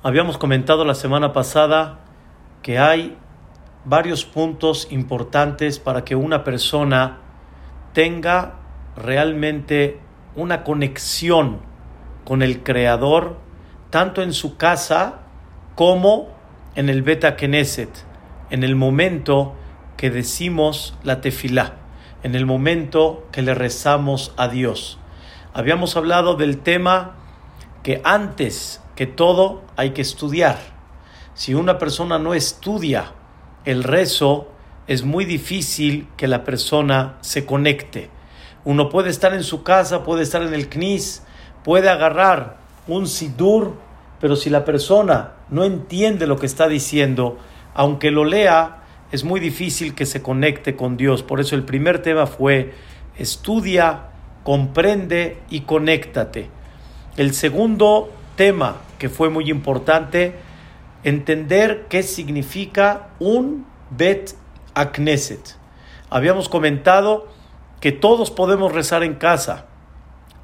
Habíamos comentado la semana pasada que hay varios puntos importantes para que una persona tenga realmente una conexión con el Creador, tanto en su casa como en el Beta Knesset, en el momento que decimos la tefilá, en el momento que le rezamos a Dios. Habíamos hablado del tema que antes que todo hay que estudiar. Si una persona no estudia el rezo, es muy difícil que la persona se conecte. Uno puede estar en su casa, puede estar en el CNIS, puede agarrar un sidur, pero si la persona no entiende lo que está diciendo, aunque lo lea, es muy difícil que se conecte con Dios. Por eso el primer tema fue estudia, comprende y conéctate. El segundo tema que fue muy importante, entender qué significa un Bet Akneset. Habíamos comentado que todos podemos rezar en casa.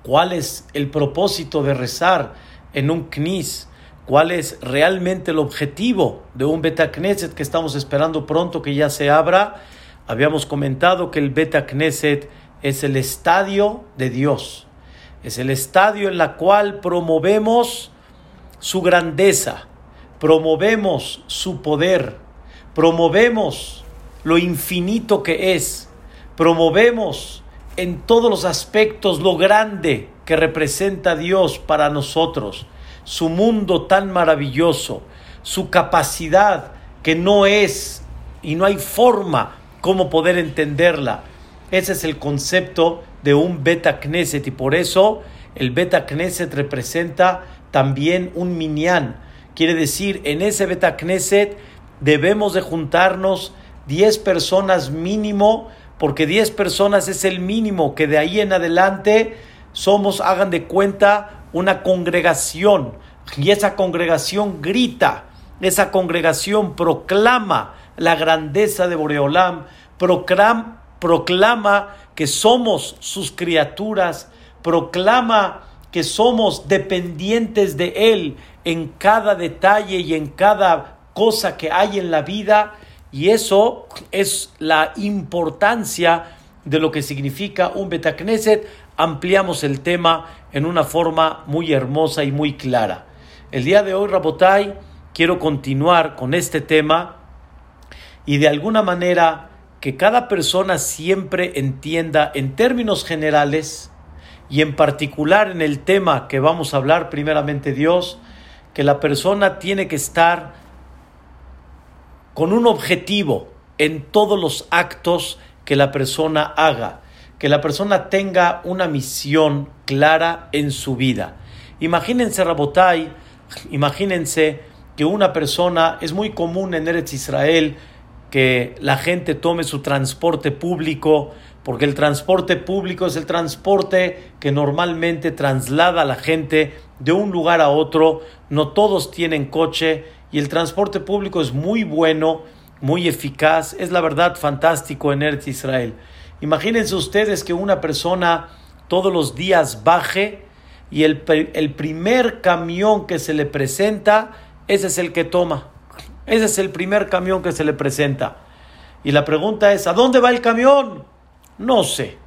¿Cuál es el propósito de rezar en un Knis? ¿Cuál es realmente el objetivo de un Bet Knesset que estamos esperando pronto que ya se abra? Habíamos comentado que el Bet Knesset es el estadio de Dios. Es el estadio en la cual promovemos su grandeza, promovemos su poder, promovemos lo infinito que es, promovemos en todos los aspectos lo grande que representa Dios para nosotros, su mundo tan maravilloso, su capacidad que no es y no hay forma como poder entenderla. Ese es el concepto de un Beta Knesset y por eso el Beta Knesset representa también un minyan. Quiere decir, en ese Beta Knesset debemos de juntarnos 10 personas mínimo, porque 10 personas es el mínimo, que de ahí en adelante somos, hagan de cuenta, una congregación. Y esa congregación grita, esa congregación proclama la grandeza de Boreolam, proclama que somos sus criaturas, proclama que somos dependientes de Él en cada detalle y en cada cosa que hay en la vida. Y eso es la importancia de lo que significa un Betacneset. Ampliamos el tema en una forma muy hermosa y muy clara. El día de hoy, Rabotai, quiero continuar con este tema y de alguna manera que cada persona siempre entienda en términos generales y en particular en el tema que vamos a hablar primeramente Dios, que la persona tiene que estar con un objetivo en todos los actos que la persona haga, que la persona tenga una misión clara en su vida. Imagínense, Rabotai, imagínense que una persona, es muy común en Eretz Israel que la gente tome su transporte público, porque el transporte público es el transporte que normalmente traslada a la gente de un lugar a otro, no todos tienen coche y el transporte público es muy bueno, muy eficaz, es la verdad fantástico en Eretz Israel. Imagínense ustedes que una persona todos los días baje y el, el primer camión que se le presenta, ese es el que toma. Ese es el primer camión que se le presenta. Y la pregunta es, ¿a dónde va el camión? No sé.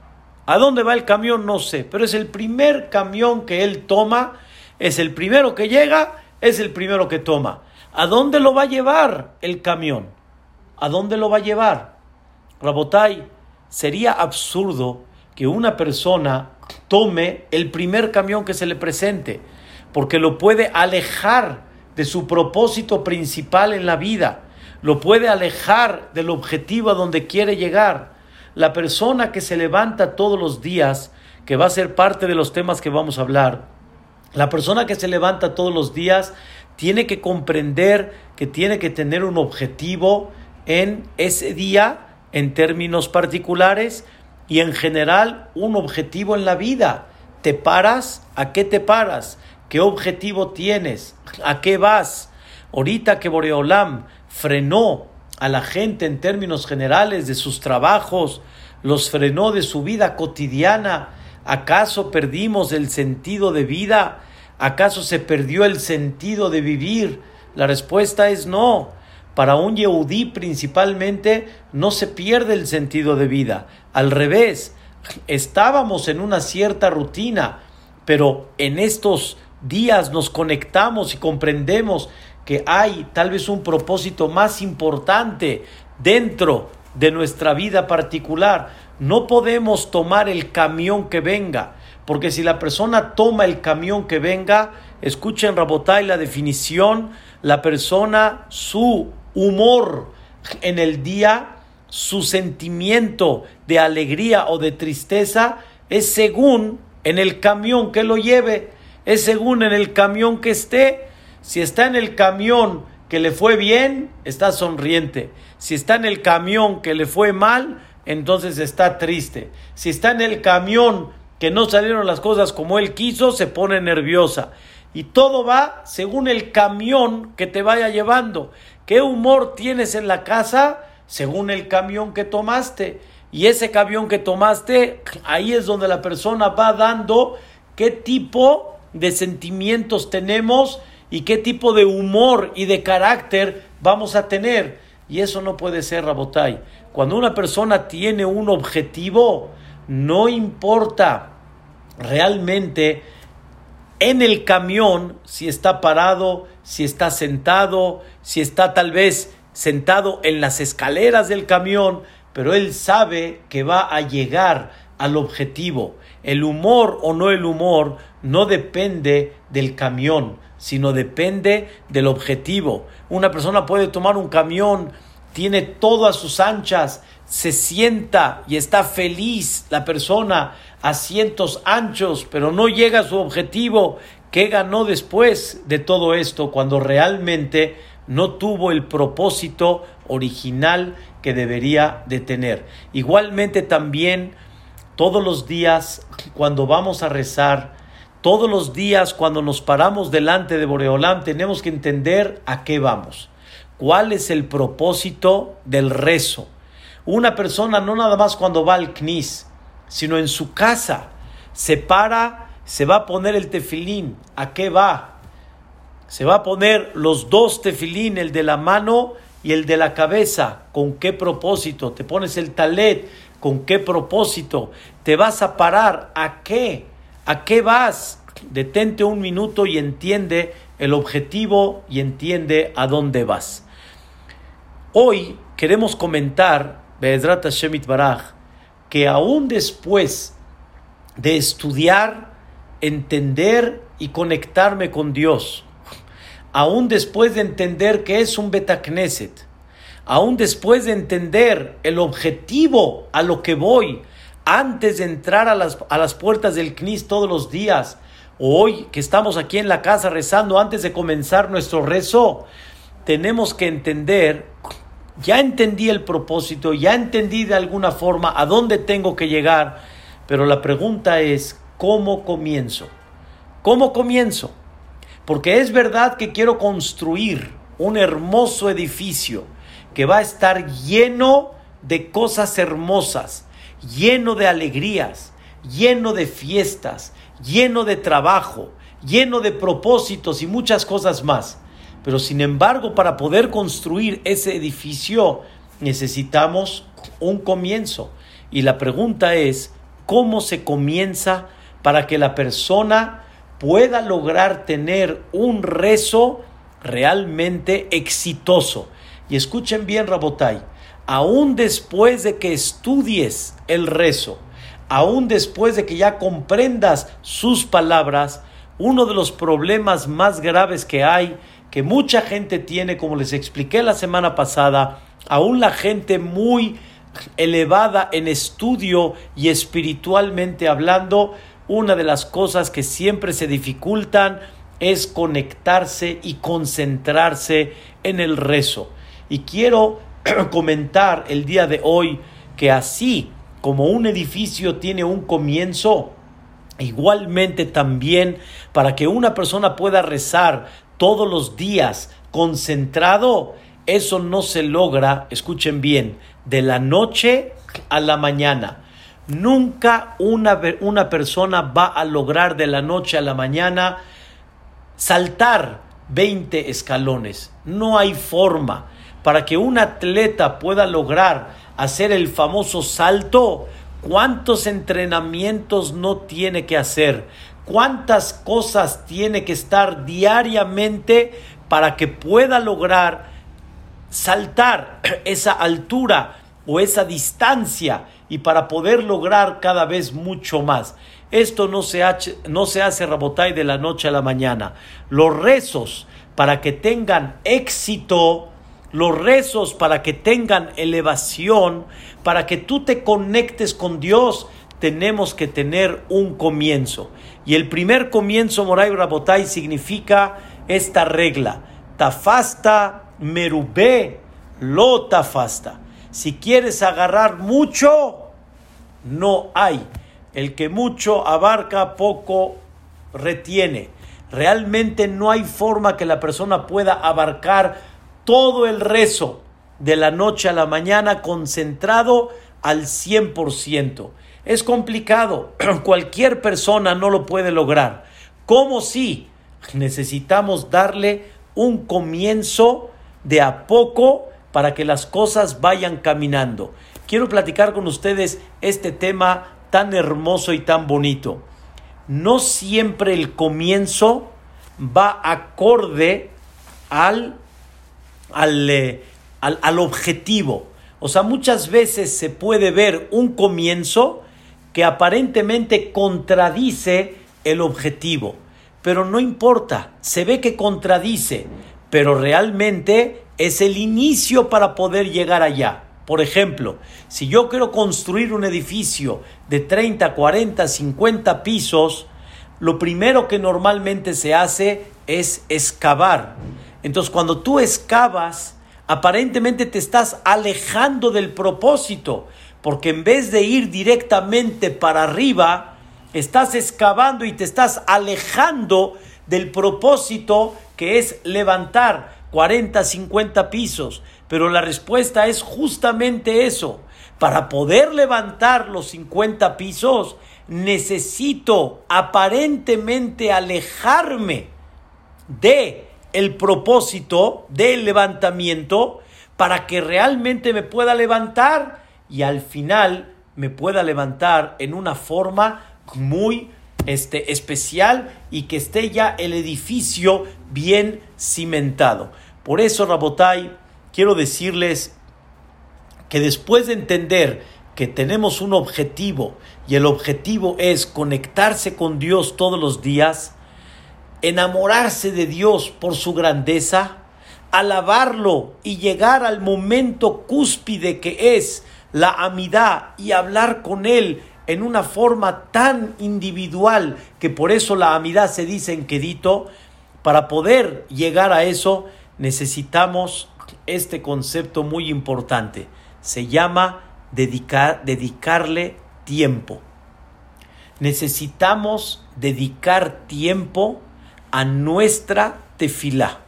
¿A dónde va el camión? No sé. Pero es el primer camión que él toma, es el primero que llega, es el primero que toma. ¿A dónde lo va a llevar el camión? ¿A dónde lo va a llevar? Rabotai, sería absurdo que una persona tome el primer camión que se le presente, porque lo puede alejar de su propósito principal en la vida, lo puede alejar del objetivo a donde quiere llegar la persona que se levanta todos los días, que va a ser parte de los temas que vamos a hablar, la persona que se levanta todos los días tiene que comprender que tiene que tener un objetivo en ese día, en términos particulares, y en general un objetivo en la vida. ¿Te paras? ¿A qué te paras? ¿Qué objetivo tienes? ¿A qué vas? Ahorita que Boreolam frenó a la gente en términos generales de sus trabajos, los frenó de su vida cotidiana. ¿Acaso perdimos el sentido de vida? ¿Acaso se perdió el sentido de vivir? La respuesta es no. Para un Yehudí principalmente no se pierde el sentido de vida. Al revés, estábamos en una cierta rutina, pero en estos días nos conectamos y comprendemos que hay tal vez un propósito más importante dentro de nuestra vida particular. No podemos tomar el camión que venga, porque si la persona toma el camión que venga, escuchen Rabotay la definición, la persona, su humor en el día, su sentimiento de alegría o de tristeza es según en el camión que lo lleve, es según en el camión que esté. Si está en el camión que le fue bien, está sonriente. Si está en el camión que le fue mal, entonces está triste. Si está en el camión que no salieron las cosas como él quiso, se pone nerviosa. Y todo va según el camión que te vaya llevando. ¿Qué humor tienes en la casa? Según el camión que tomaste. Y ese camión que tomaste, ahí es donde la persona va dando qué tipo de sentimientos tenemos y qué tipo de humor y de carácter vamos a tener. Y eso no puede ser, Rabotai. Cuando una persona tiene un objetivo, no importa realmente en el camión si está parado, si está sentado, si está tal vez sentado en las escaleras del camión, pero él sabe que va a llegar al objetivo. El humor o no el humor no depende del camión, sino depende del objetivo. Una persona puede tomar un camión, tiene todo a sus anchas, se sienta y está feliz la persona, asientos anchos, pero no llega a su objetivo. ¿Qué ganó después de todo esto cuando realmente no tuvo el propósito original que debería de tener? Igualmente también todos los días cuando vamos a rezar, todos los días cuando nos paramos delante de Boreolam, tenemos que entender a qué vamos. ¿Cuál es el propósito del rezo? Una persona no nada más cuando va al CNIS, sino en su casa, se para, se va a poner el tefilín. ¿A qué va? Se va a poner los dos tefilín, el de la mano y el de la cabeza. ¿Con qué propósito? Te pones el talet. ¿Con qué propósito? ¿Te vas a parar? ¿A qué? ¿A qué vas? Detente un minuto y entiende el objetivo y entiende a dónde vas. Hoy queremos comentar Be'ezrat Hashem Baraj, que aún después de estudiar, entender y conectarme con Dios, aún después de entender que es un Betacneset, aún después de entender el objetivo a lo que voy, antes de entrar a las, a las puertas del CNIS todos los días, hoy que estamos aquí en la casa rezando antes de comenzar nuestro rezo, tenemos que entender ya entendí el propósito, ya entendí de alguna forma a dónde tengo que llegar, pero la pregunta es, ¿cómo comienzo? ¿Cómo comienzo? Porque es verdad que quiero construir un hermoso edificio que va a estar lleno de cosas hermosas, lleno de alegrías, lleno de fiestas, lleno de trabajo, lleno de propósitos y muchas cosas más. Pero sin embargo, para poder construir ese edificio necesitamos un comienzo. Y la pregunta es, ¿cómo se comienza para que la persona pueda lograr tener un rezo realmente exitoso? Y escuchen bien, Rabotai, aún después de que estudies el rezo, aún después de que ya comprendas sus palabras, uno de los problemas más graves que hay que mucha gente tiene, como les expliqué la semana pasada, aún la gente muy elevada en estudio y espiritualmente hablando, una de las cosas que siempre se dificultan es conectarse y concentrarse en el rezo. Y quiero comentar el día de hoy que así como un edificio tiene un comienzo, igualmente también para que una persona pueda rezar todos los días concentrado, eso no se logra, escuchen bien, de la noche a la mañana. Nunca una, una persona va a lograr de la noche a la mañana saltar 20 escalones. No hay forma para que un atleta pueda lograr hacer el famoso salto. ¿Cuántos entrenamientos no tiene que hacer? ¿Cuántas cosas tiene que estar diariamente para que pueda lograr saltar esa altura o esa distancia y para poder lograr cada vez mucho más? Esto no se, hace, no se hace Rabotay de la noche a la mañana. Los rezos para que tengan éxito, los rezos para que tengan elevación, para que tú te conectes con Dios, tenemos que tener un comienzo. Y el primer comienzo, Moray Rabotay, significa esta regla. Tafasta merubé, lo tafasta. Si quieres agarrar mucho, no hay. El que mucho abarca, poco retiene. Realmente no hay forma que la persona pueda abarcar todo el rezo de la noche a la mañana concentrado al 100%. Es complicado, cualquier persona no lo puede lograr. ¿Cómo si? Necesitamos darle un comienzo de a poco para que las cosas vayan caminando. Quiero platicar con ustedes este tema tan hermoso y tan bonito. No siempre el comienzo va acorde al, al, eh, al, al objetivo. O sea, muchas veces se puede ver un comienzo que aparentemente contradice el objetivo. Pero no importa, se ve que contradice, pero realmente es el inicio para poder llegar allá. Por ejemplo, si yo quiero construir un edificio de 30, 40, 50 pisos, lo primero que normalmente se hace es excavar. Entonces, cuando tú excavas, aparentemente te estás alejando del propósito, porque en vez de ir directamente para arriba, estás excavando y te estás alejando del propósito que es levantar 40, 50 pisos. Pero la respuesta es justamente eso. Para poder levantar los 50 pisos, necesito aparentemente alejarme de el propósito del levantamiento para que realmente me pueda levantar y al final me pueda levantar en una forma muy este, especial y que esté ya el edificio bien cimentado. Por eso, Rabotai, quiero decirles que después de entender que tenemos un objetivo y el objetivo es conectarse con Dios todos los días, enamorarse de Dios por su grandeza, alabarlo y llegar al momento cúspide que es la amidad y hablar con Él en una forma tan individual que por eso la amidad se dice en quedito, para poder llegar a eso necesitamos este concepto muy importante. Se llama dedicar, dedicarle tiempo. Necesitamos dedicar tiempo a nuestra tefilá.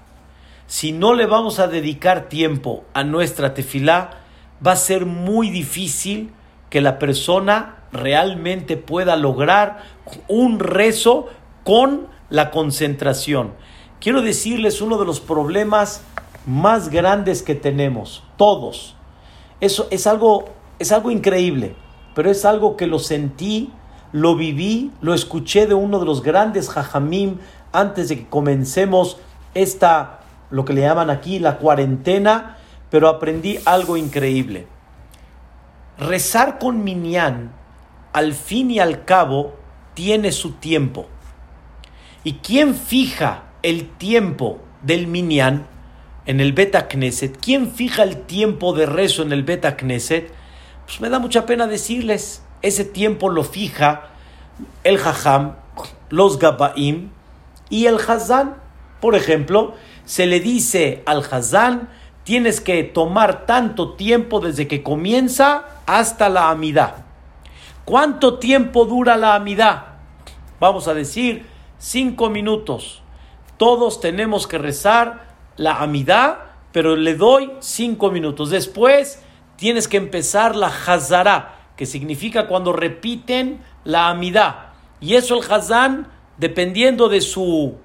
Si no le vamos a dedicar tiempo a nuestra tefilá, va a ser muy difícil que la persona realmente pueda lograr un rezo con la concentración. Quiero decirles uno de los problemas más grandes que tenemos, todos. Eso es algo, es algo increíble, pero es algo que lo sentí, lo viví, lo escuché de uno de los grandes jajamim antes de que comencemos esta, lo que le llaman aquí la cuarentena, pero aprendí algo increíble. Rezar con Minyan, al fin y al cabo, tiene su tiempo. ¿Y quién fija el tiempo del Minyan en el Beta Knesset? ¿Quién fija el tiempo de rezo en el Beta Knesset? Pues me da mucha pena decirles, ese tiempo lo fija el Jajam, los Gabaim y el Hazán. Por ejemplo, se le dice al Hazán, tienes que tomar tanto tiempo desde que comienza hasta la amidad. ¿Cuánto tiempo dura la amidad? Vamos a decir cinco minutos. Todos tenemos que rezar la amidad, pero le doy cinco minutos. Después tienes que empezar la hazara, que significa cuando repiten la amidad. Y eso el hazán, dependiendo de su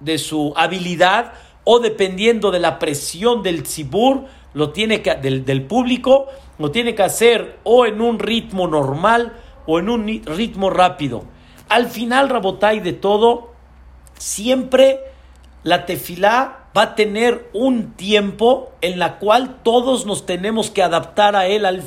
de su habilidad o dependiendo de la presión del cibur, lo tiene que, del, del público, lo tiene que hacer o en un ritmo normal o en un ritmo rápido. Al final, Rabotay, de todo, siempre la tefilá va a tener un tiempo en la cual todos nos tenemos que adaptar a él al,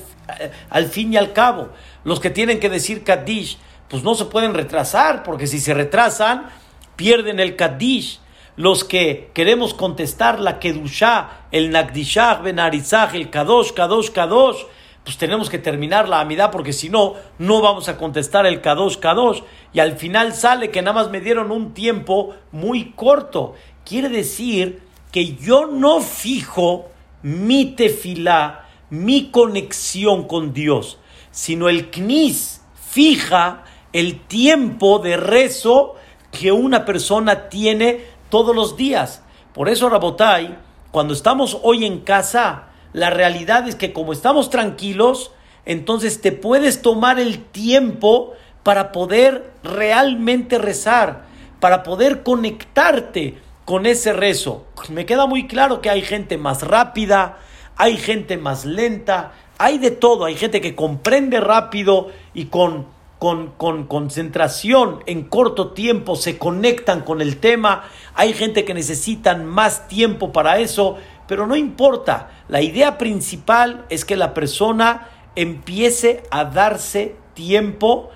al fin y al cabo. Los que tienen que decir Kaddish, pues no se pueden retrasar, porque si se retrasan, pierden el Kaddish. Los que queremos contestar la Kedushá, el Nagdishah, Ben Arizah, el Kadosh, Kadosh, Kadosh, pues tenemos que terminar la amidad porque si no, no vamos a contestar el Kadosh Kadosh. Y al final sale que nada más me dieron un tiempo muy corto. Quiere decir que yo no fijo mi tefilá, mi conexión con Dios, sino el knis fija el tiempo de rezo que una persona tiene todos los días. Por eso, Rabotai, cuando estamos hoy en casa, la realidad es que como estamos tranquilos, entonces te puedes tomar el tiempo para poder realmente rezar, para poder conectarte con ese rezo. Me queda muy claro que hay gente más rápida, hay gente más lenta, hay de todo, hay gente que comprende rápido y con, con, con, concentración en corto tiempo se conectan con el tema, hay gente que necesitan más tiempo para eso, pero no importa, la idea principal es que la persona empiece a darse tiempo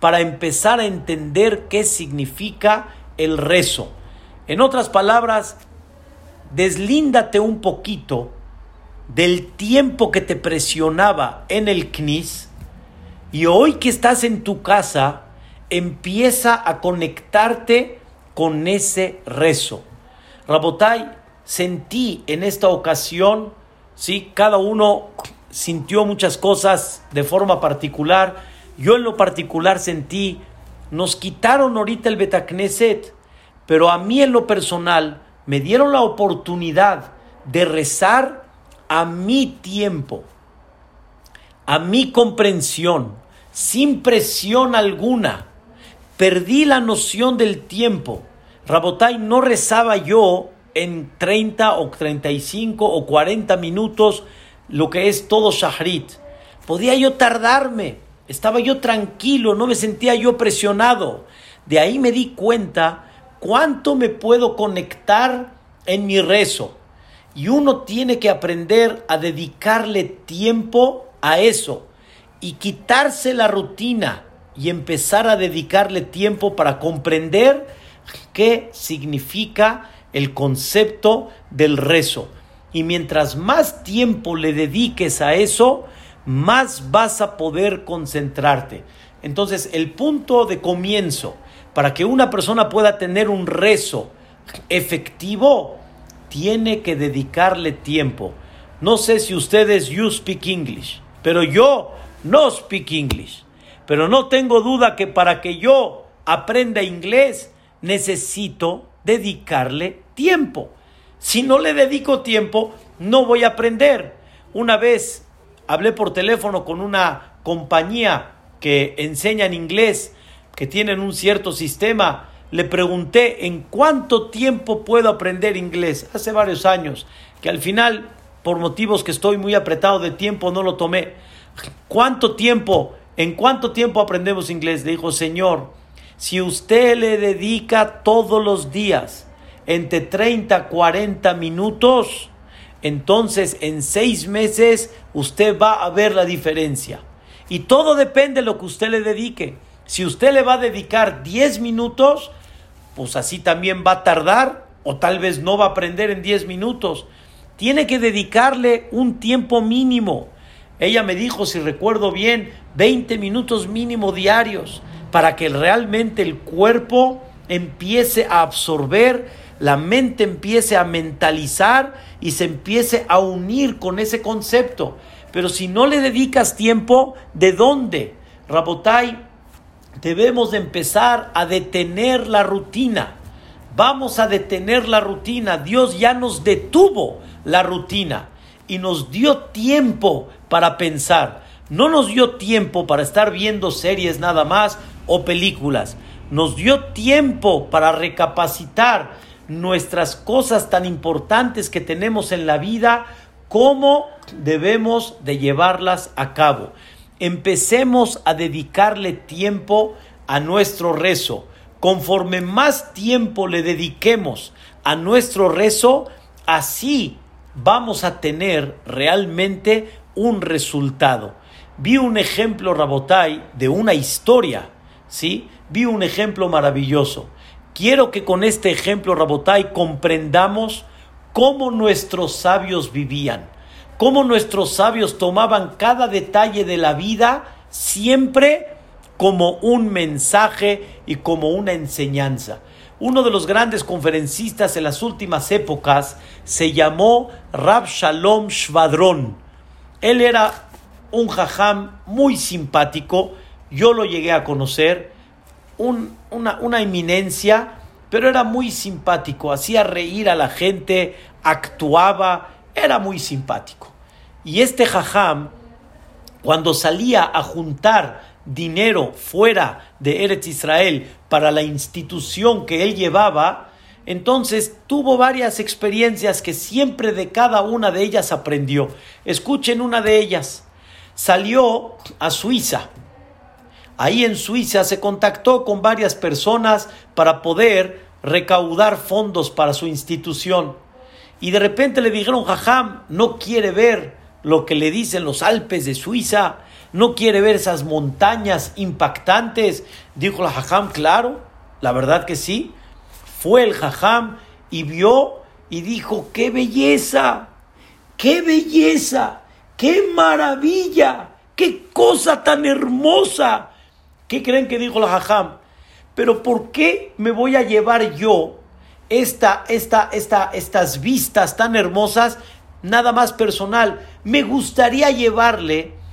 para empezar a entender qué significa el rezo. En otras palabras, deslíndate un poquito del tiempo que te presionaba en el CNIS y hoy que estás en tu casa, empieza a conectarte con ese rezo. Rabotai, sentí en esta ocasión, ¿sí? cada uno sintió muchas cosas de forma particular. Yo en lo particular sentí, nos quitaron ahorita el Betacneset, pero a mí en lo personal me dieron la oportunidad de rezar a mi tiempo, a mi comprensión, sin presión alguna. Perdí la noción del tiempo. Rabotai no rezaba yo en 30 o 35 o 40 minutos lo que es todo Shahrit. Podía yo tardarme, estaba yo tranquilo, no me sentía yo presionado. De ahí me di cuenta cuánto me puedo conectar en mi rezo. Y uno tiene que aprender a dedicarle tiempo a eso y quitarse la rutina y empezar a dedicarle tiempo para comprender qué significa el concepto del rezo. Y mientras más tiempo le dediques a eso, más vas a poder concentrarte. Entonces, el punto de comienzo para que una persona pueda tener un rezo efectivo, tiene que dedicarle tiempo. No sé si ustedes you speak English, pero yo no speak English. Pero no tengo duda que para que yo aprenda inglés necesito dedicarle tiempo. Si no le dedico tiempo, no voy a aprender. Una vez hablé por teléfono con una compañía que enseña en inglés, que tienen un cierto sistema. Le pregunté en cuánto tiempo puedo aprender inglés. Hace varios años, que al final, por motivos que estoy muy apretado de tiempo, no lo tomé. ¿Cuánto tiempo? ¿En cuánto tiempo aprendemos inglés? Le dijo, Señor, si usted le dedica todos los días entre 30 a 40 minutos, entonces en seis meses usted va a ver la diferencia. Y todo depende de lo que usted le dedique. Si usted le va a dedicar 10 minutos, pues así también va a tardar o tal vez no va a aprender en 10 minutos. Tiene que dedicarle un tiempo mínimo. Ella me dijo, si recuerdo bien, 20 minutos mínimo diarios para que realmente el cuerpo empiece a absorber, la mente empiece a mentalizar y se empiece a unir con ese concepto. Pero si no le dedicas tiempo, ¿de dónde? Rabotai, debemos de empezar a detener la rutina. Vamos a detener la rutina. Dios ya nos detuvo la rutina y nos dio tiempo para pensar. No nos dio tiempo para estar viendo series nada más o películas. Nos dio tiempo para recapacitar, nuestras cosas tan importantes que tenemos en la vida, cómo debemos de llevarlas a cabo. Empecemos a dedicarle tiempo a nuestro rezo. Conforme más tiempo le dediquemos a nuestro rezo, así vamos a tener realmente un resultado. Vi un ejemplo, Rabotai, de una historia, ¿sí? Vi un ejemplo maravilloso. Quiero que con este ejemplo, Rabotai, comprendamos cómo nuestros sabios vivían, cómo nuestros sabios tomaban cada detalle de la vida siempre como un mensaje y como una enseñanza. Uno de los grandes conferencistas en las últimas épocas se llamó Rab Shalom Shvadron. Él era un jajam muy simpático, yo lo llegué a conocer, una, una eminencia, pero era muy simpático, hacía reír a la gente, actuaba, era muy simpático. Y este jajam, cuando salía a juntar dinero fuera de Eretz Israel para la institución que él llevaba, entonces tuvo varias experiencias que siempre de cada una de ellas aprendió. Escuchen una de ellas. Salió a Suiza Ahí en Suiza se contactó con varias personas para poder recaudar fondos para su institución. Y de repente le dijeron, Jajam, no quiere ver lo que le dicen los Alpes de Suiza, no quiere ver esas montañas impactantes. Dijo la Jajam, claro, la verdad que sí. Fue el Jajam y vio y dijo, qué belleza, qué belleza, qué maravilla, qué cosa tan hermosa. ¿Qué creen que dijo la Jajam? Pero ¿por qué me voy a llevar yo esta, esta, esta, estas vistas tan hermosas nada más personal? Me gustaría llevarle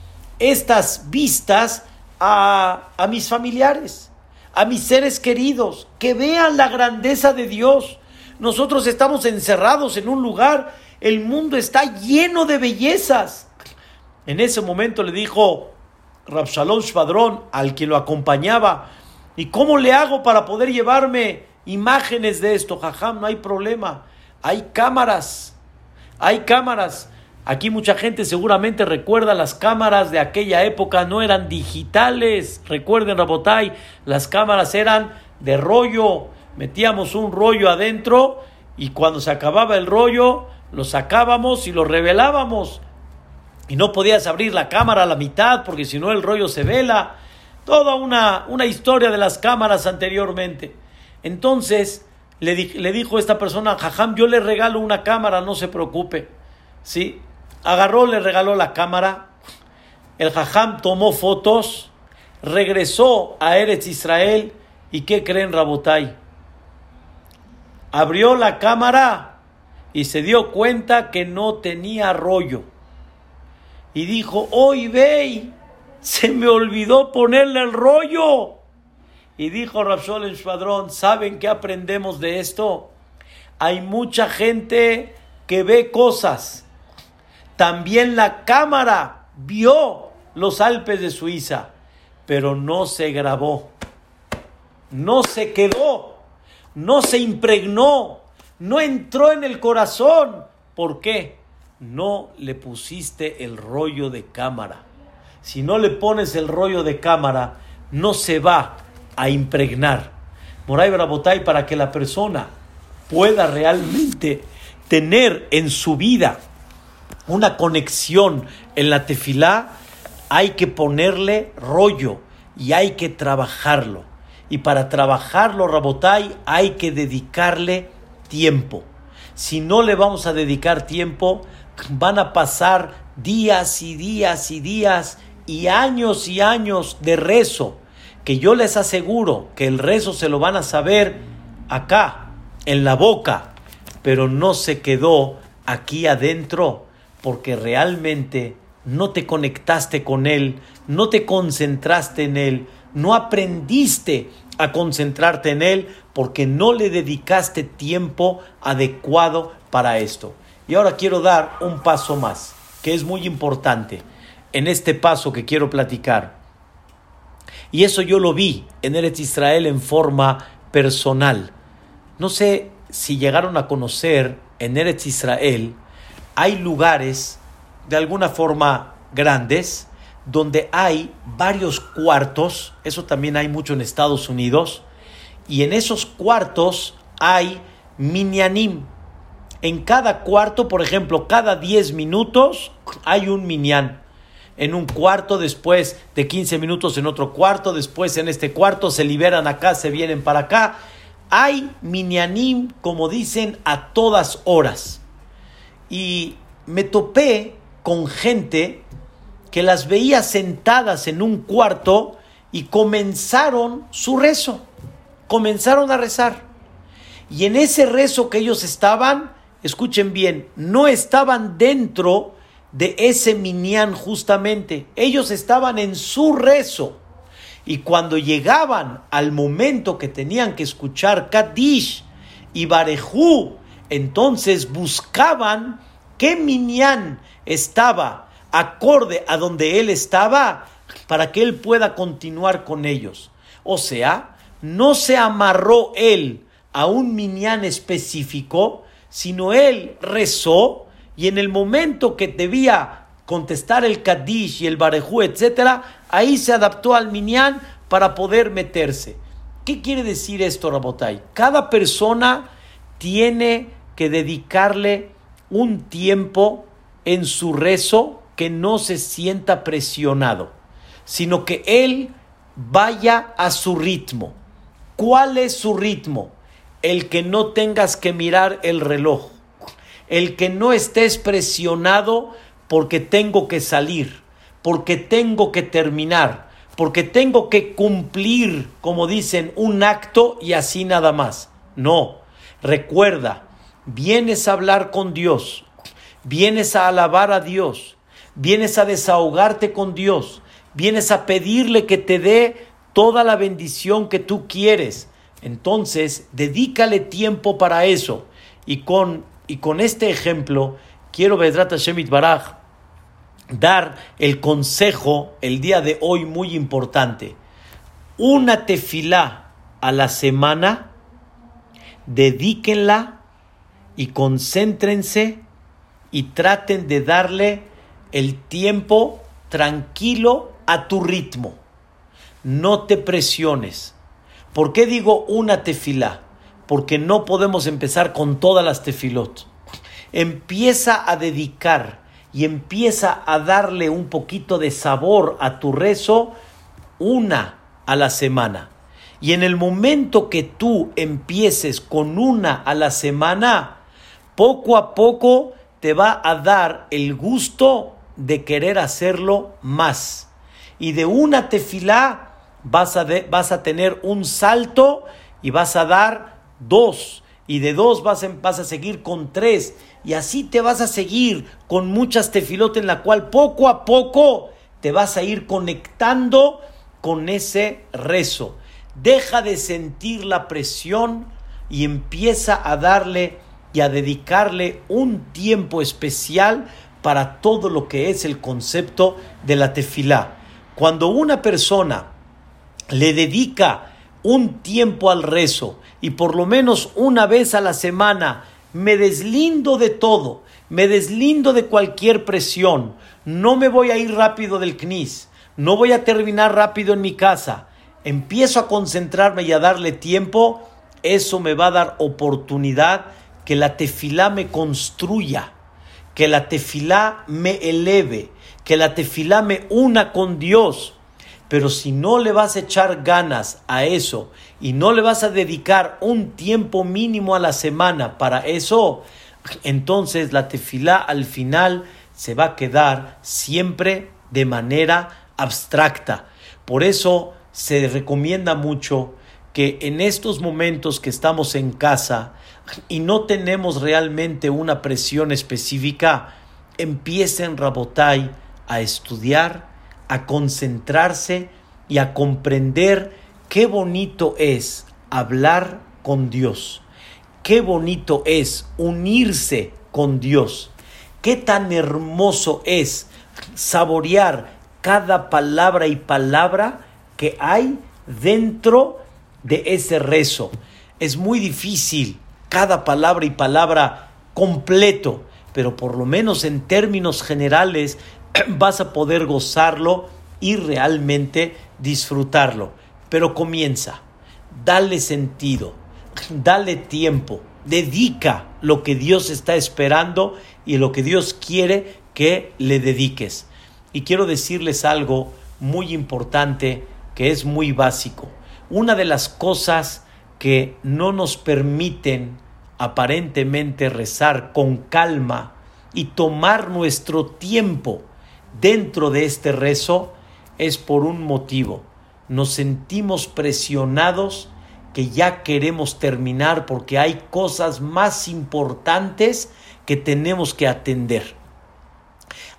estas vistas a, a mis familiares, a mis seres queridos, que vean la grandeza de Dios. Nosotros estamos encerrados en un lugar, el mundo está lleno de bellezas. En ese momento le dijo Rabshalom Shvadrón, al que lo acompañaba. ¿Y cómo le hago para poder llevarme imágenes de esto? Jajam, no hay problema. Hay cámaras. Hay cámaras. Aquí mucha gente seguramente recuerda las cámaras de aquella época, no eran digitales. Recuerden, Rabotay, las cámaras eran de rollo. Metíamos un rollo adentro y cuando se acababa el rollo, lo sacábamos y lo revelábamos y no podías abrir la cámara a la mitad porque si no el rollo se vela. Toda una, una historia de las cámaras anteriormente. Entonces le, le dijo esta persona, Jajam, yo le regalo una cámara, no se preocupe. ¿Sí? Agarró, le regaló la cámara. El Jajam tomó fotos, regresó a Eretz Israel y ¿qué creen Rabotai? Abrió la cámara y se dio cuenta que no tenía rollo y dijo, hoy ve, se me olvidó ponerle el rollo. Y dijo Rapsol el Espadrón, ¿saben qué aprendemos de esto? Hay mucha gente que ve cosas. También la cámara vio los Alpes de Suiza, pero no se grabó, no se quedó, no se impregnó, no entró en el corazón. ¿Por qué? no le pusiste el rollo de cámara. Si no le pones el rollo de cámara, no se va a impregnar. Moray Brabotay, para que la persona pueda realmente tener en su vida una conexión en la tefilá, hay que ponerle rollo y hay que trabajarlo. Y para trabajarlo, Rabotay, hay que dedicarle tiempo. Si no le vamos a dedicar tiempo, van a pasar días y días y días y años y años de rezo, que yo les aseguro que el rezo se lo van a saber acá, en la boca, pero no se quedó aquí adentro, porque realmente no te conectaste con él, no te concentraste en él, no aprendiste a concentrarte en él, porque no le dedicaste tiempo adecuado para esto. Y ahora quiero dar un paso más, que es muy importante en este paso que quiero platicar. Y eso yo lo vi en Eretz Israel en forma personal. No sé si llegaron a conocer en Eretz Israel, hay lugares de alguna forma grandes donde hay varios cuartos, eso también hay mucho en Estados Unidos, y en esos cuartos hay minyanim. En cada cuarto, por ejemplo, cada 10 minutos hay un minyan. En un cuarto, después de 15 minutos en otro cuarto, después en este cuarto se liberan acá, se vienen para acá. Hay minyanim, como dicen, a todas horas. Y me topé con gente que las veía sentadas en un cuarto y comenzaron su rezo, comenzaron a rezar. Y en ese rezo que ellos estaban, escuchen bien, no estaban dentro de ese minyan justamente, ellos estaban en su rezo. Y cuando llegaban al momento que tenían que escuchar Kadish y Barejú, entonces buscaban qué minyan estaba acorde a donde él estaba para que él pueda continuar con ellos. O sea, no se amarró él a un minyan específico, sino él rezó y en el momento que debía contestar el Kadish y el Barejú, etc., ahí se adaptó al minyan para poder meterse. ¿Qué quiere decir esto, Rabotai? Cada persona tiene que dedicarle un tiempo en su rezo que no se sienta presionado, sino que él vaya a su ritmo. ¿Cuál es su ritmo? El que no tengas que mirar el reloj, el que no estés presionado porque tengo que salir, porque tengo que terminar, porque tengo que cumplir, como dicen, un acto y así nada más. No, recuerda, vienes a hablar con Dios, vienes a alabar a Dios, vienes a desahogarte con Dios, vienes a pedirle que te dé toda la bendición que tú quieres. Entonces, dedícale tiempo para eso. Y con, y con este ejemplo, quiero, Vedrat Shemit Baraj, dar el consejo el día de hoy muy importante. Una tefilá a la semana, dedíquenla y concéntrense y traten de darle el tiempo tranquilo a tu ritmo. No te presiones. ¿Por qué digo una tefilá? Porque no podemos empezar con todas las tefilot. Empieza a dedicar y empieza a darle un poquito de sabor a tu rezo una a la semana. Y en el momento que tú empieces con una a la semana, poco a poco te va a dar el gusto de querer hacerlo más. Y de una tefilá vas a, vas a tener un salto y vas a dar dos. Y de dos vas, vas a seguir con tres. Y así te vas a seguir con muchas tefilotes en la cual poco a poco te vas a ir conectando con ese rezo. Deja de sentir la presión y empieza a darle y a dedicarle un tiempo especial para todo lo que es el concepto de la tefilá. Cuando una persona le dedica un tiempo al rezo y por lo menos una vez a la semana me deslindo de todo, me deslindo de cualquier presión, no me voy a ir rápido del CNIS, no voy a terminar rápido en mi casa, empiezo a concentrarme y a darle tiempo, eso me va a dar oportunidad que la tefilá me construya, que la tefilá me eleve, que la tefilá me una con Dios. Pero si no le vas a echar ganas a eso y no le vas a dedicar un tiempo mínimo a la semana para eso, entonces la tefilá al final se va a quedar siempre de manera abstracta. Por eso se recomienda mucho que en estos momentos que estamos en casa, y no tenemos realmente una presión específica, empiecen Rabotai a estudiar, a concentrarse y a comprender qué bonito es hablar con Dios, qué bonito es unirse con Dios, qué tan hermoso es saborear cada palabra y palabra que hay dentro de ese rezo. Es muy difícil cada palabra y palabra completo, pero por lo menos en términos generales vas a poder gozarlo y realmente disfrutarlo. Pero comienza, dale sentido, dale tiempo, dedica lo que Dios está esperando y lo que Dios quiere que le dediques. Y quiero decirles algo muy importante que es muy básico. Una de las cosas que no nos permiten aparentemente rezar con calma y tomar nuestro tiempo dentro de este rezo es por un motivo. Nos sentimos presionados que ya queremos terminar porque hay cosas más importantes que tenemos que atender.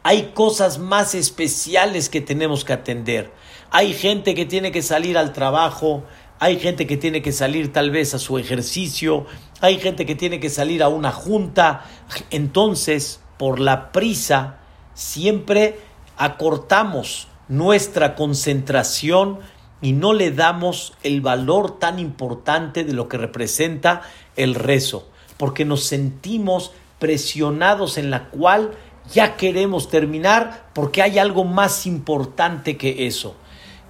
Hay cosas más especiales que tenemos que atender. Hay gente que tiene que salir al trabajo, hay gente que tiene que salir tal vez a su ejercicio, hay gente que tiene que salir a una junta. Entonces, por la prisa, siempre acortamos nuestra concentración y no le damos el valor tan importante de lo que representa el rezo, porque nos sentimos presionados en la cual ya queremos terminar porque hay algo más importante que eso.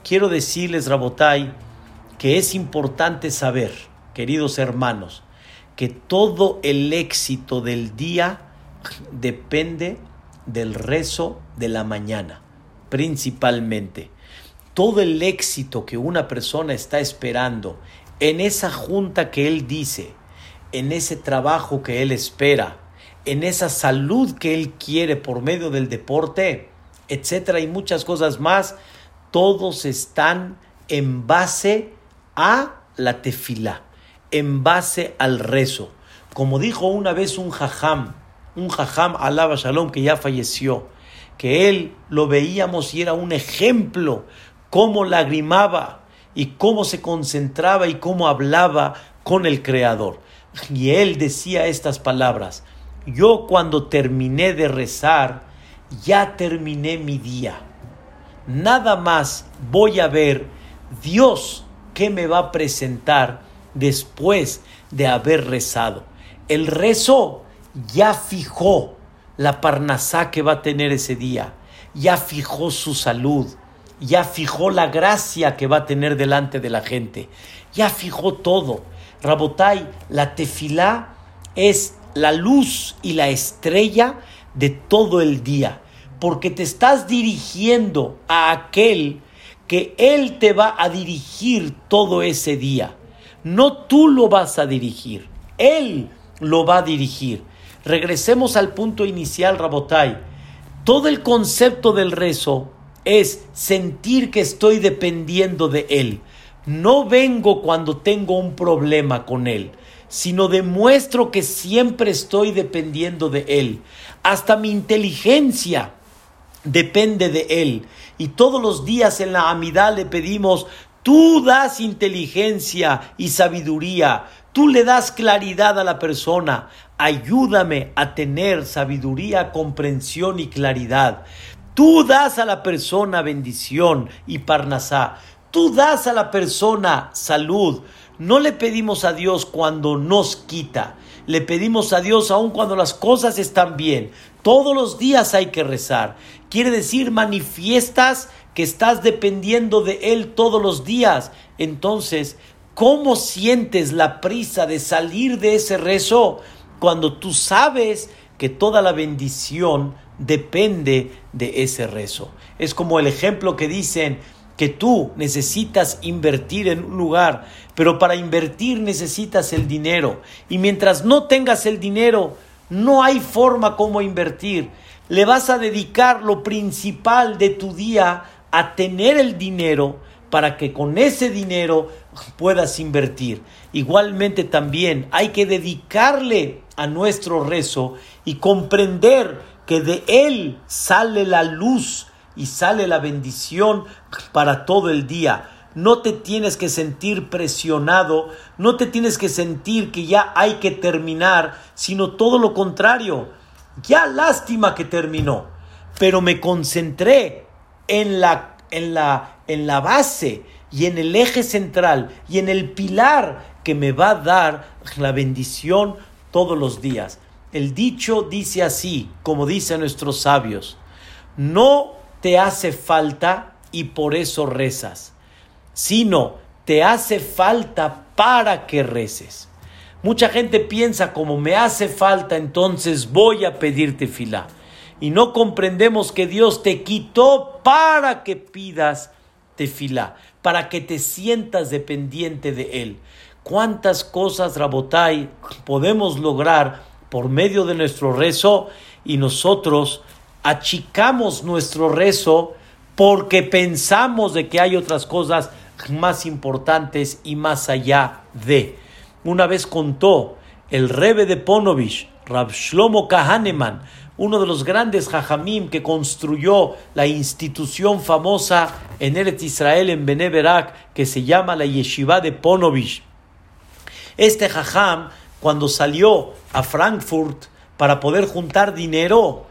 Quiero decirles, Rabotai, que es importante saber, queridos hermanos, que todo el éxito del día depende del rezo de la mañana, principalmente. Todo el éxito que una persona está esperando en esa junta que él dice, en ese trabajo que él espera, en esa salud que él quiere por medio del deporte, etcétera, y muchas cosas más, todos están en base a la tefila, en base al rezo. Como dijo una vez un jajam, un jajam alaba shalom que ya falleció, que él lo veíamos y era un ejemplo, cómo lagrimaba y cómo se concentraba y cómo hablaba con el Creador. Y él decía estas palabras, yo cuando terminé de rezar, ya terminé mi día. Nada más voy a ver Dios que me va a presentar después de haber rezado. El rezo ya fijó la parnasá que va a tener ese día, ya fijó su salud, ya fijó la gracia que va a tener delante de la gente, ya fijó todo. Rabotai, la tefilá es la luz y la estrella de todo el día, porque te estás dirigiendo a aquel que Él te va a dirigir todo ese día. No tú lo vas a dirigir, Él lo va a dirigir. Regresemos al punto inicial, Rabotai. Todo el concepto del rezo es sentir que estoy dependiendo de Él. No vengo cuando tengo un problema con Él sino demuestro que siempre estoy dependiendo de Él. Hasta mi inteligencia depende de Él. Y todos los días en la amidad le pedimos, tú das inteligencia y sabiduría, tú le das claridad a la persona, ayúdame a tener sabiduría, comprensión y claridad. Tú das a la persona bendición y parnasá. Tú das a la persona salud. No le pedimos a Dios cuando nos quita, le pedimos a Dios aun cuando las cosas están bien. Todos los días hay que rezar. Quiere decir, manifiestas que estás dependiendo de Él todos los días. Entonces, ¿cómo sientes la prisa de salir de ese rezo cuando tú sabes que toda la bendición depende de ese rezo? Es como el ejemplo que dicen, que tú necesitas invertir en un lugar, pero para invertir necesitas el dinero. Y mientras no tengas el dinero, no hay forma como invertir. Le vas a dedicar lo principal de tu día a tener el dinero para que con ese dinero puedas invertir. Igualmente también hay que dedicarle a nuestro rezo y comprender que de él sale la luz y sale la bendición para todo el día. No te tienes que sentir presionado, no te tienes que sentir que ya hay que terminar, sino todo lo contrario. Ya lástima que terminó, pero me concentré en la, en la, en la base y en el eje central y en el pilar que me va a dar la bendición todos los días. El dicho dice así, como dicen nuestros sabios, no te hace falta y por eso rezas, sino te hace falta para que reces. Mucha gente piensa como me hace falta, entonces voy a pedirte fila. Y no comprendemos que Dios te quitó para que pidas tefilá, para que te sientas dependiente de Él. ¿Cuántas cosas, Rabotai, podemos lograr por medio de nuestro rezo y nosotros achicamos nuestro rezo porque pensamos de que hay otras cosas más importantes y más allá de. Una vez contó el rebe de Ponovich, Rab Shlomo Kahaneman, uno de los grandes jajamim que construyó la institución famosa en Eretz Israel, en Beneberak, que se llama la Yeshiva de Ponovich. Este jajam, cuando salió a Frankfurt para poder juntar dinero,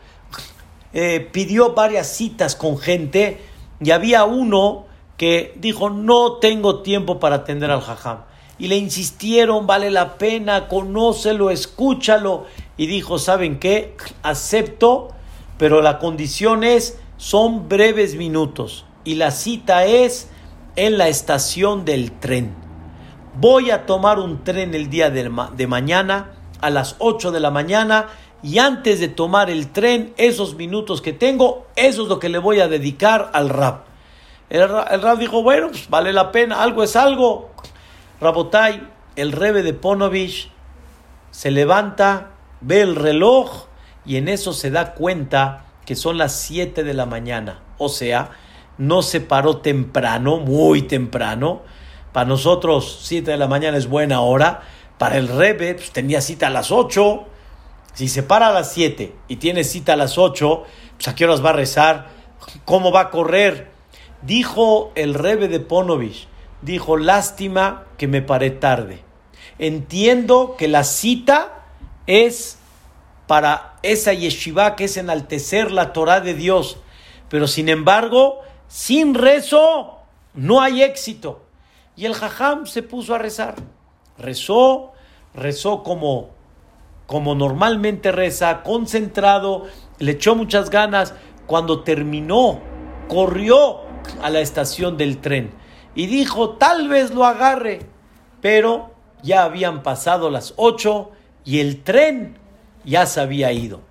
eh, pidió varias citas con gente y había uno que dijo, no tengo tiempo para atender al jajam. Y le insistieron, vale la pena, conócelo, escúchalo. Y dijo, ¿saben qué? Acepto, pero la condición es, son breves minutos. Y la cita es en la estación del tren. Voy a tomar un tren el día de, de mañana a las 8 de la mañana y antes de tomar el tren, esos minutos que tengo, eso es lo que le voy a dedicar al rap. El, rap dijo, bueno, pues vale la pena, algo es algo. Rabotai, el rebe de Ponovich, se levanta, ve el reloj y en eso se da cuenta que son las 7 de la mañana. O sea, no se paró temprano, muy temprano. Para nosotros 7 de la mañana es buena hora. Para el rebe pues, tenía cita a las 8 si se para a las 7 y tiene cita a las 8, pues a qué horas va a rezar, cómo va a correr. Dijo el rebe de Ponovich, dijo, lástima que me paré tarde. Entiendo que la cita es para esa yeshiva que es enaltecer la Torah de Dios, pero sin embargo, sin rezo no hay éxito. Y el jajam se puso a rezar. Rezó, rezó como como normalmente reza, concentrado, le echó muchas ganas. Cuando terminó, corrió a la estación del tren y dijo, tal vez lo agarre, pero ya habían pasado las ocho y el tren ya se había ido.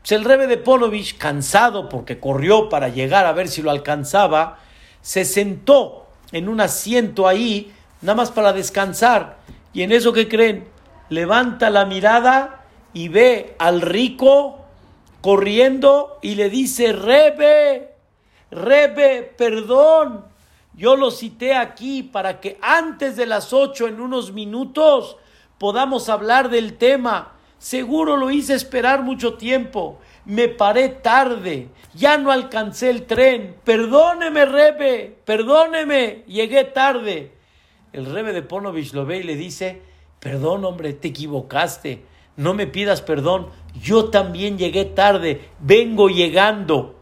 Pues el rebe de Polovich, cansado porque corrió para llegar a ver si lo alcanzaba, se sentó en un asiento ahí, nada más para descansar. Y en eso que creen, levanta la mirada y ve al rico corriendo y le dice, Rebe, Rebe, perdón, yo lo cité aquí para que antes de las ocho, en unos minutos, podamos hablar del tema. Seguro lo hice esperar mucho tiempo. Me paré tarde. Ya no alcancé el tren. Perdóneme, Rebe. Perdóneme. Llegué tarde. El Rebe de Ponovich lo ve y le dice, perdón, hombre, te equivocaste no me pidas perdón, yo también llegué tarde, vengo llegando.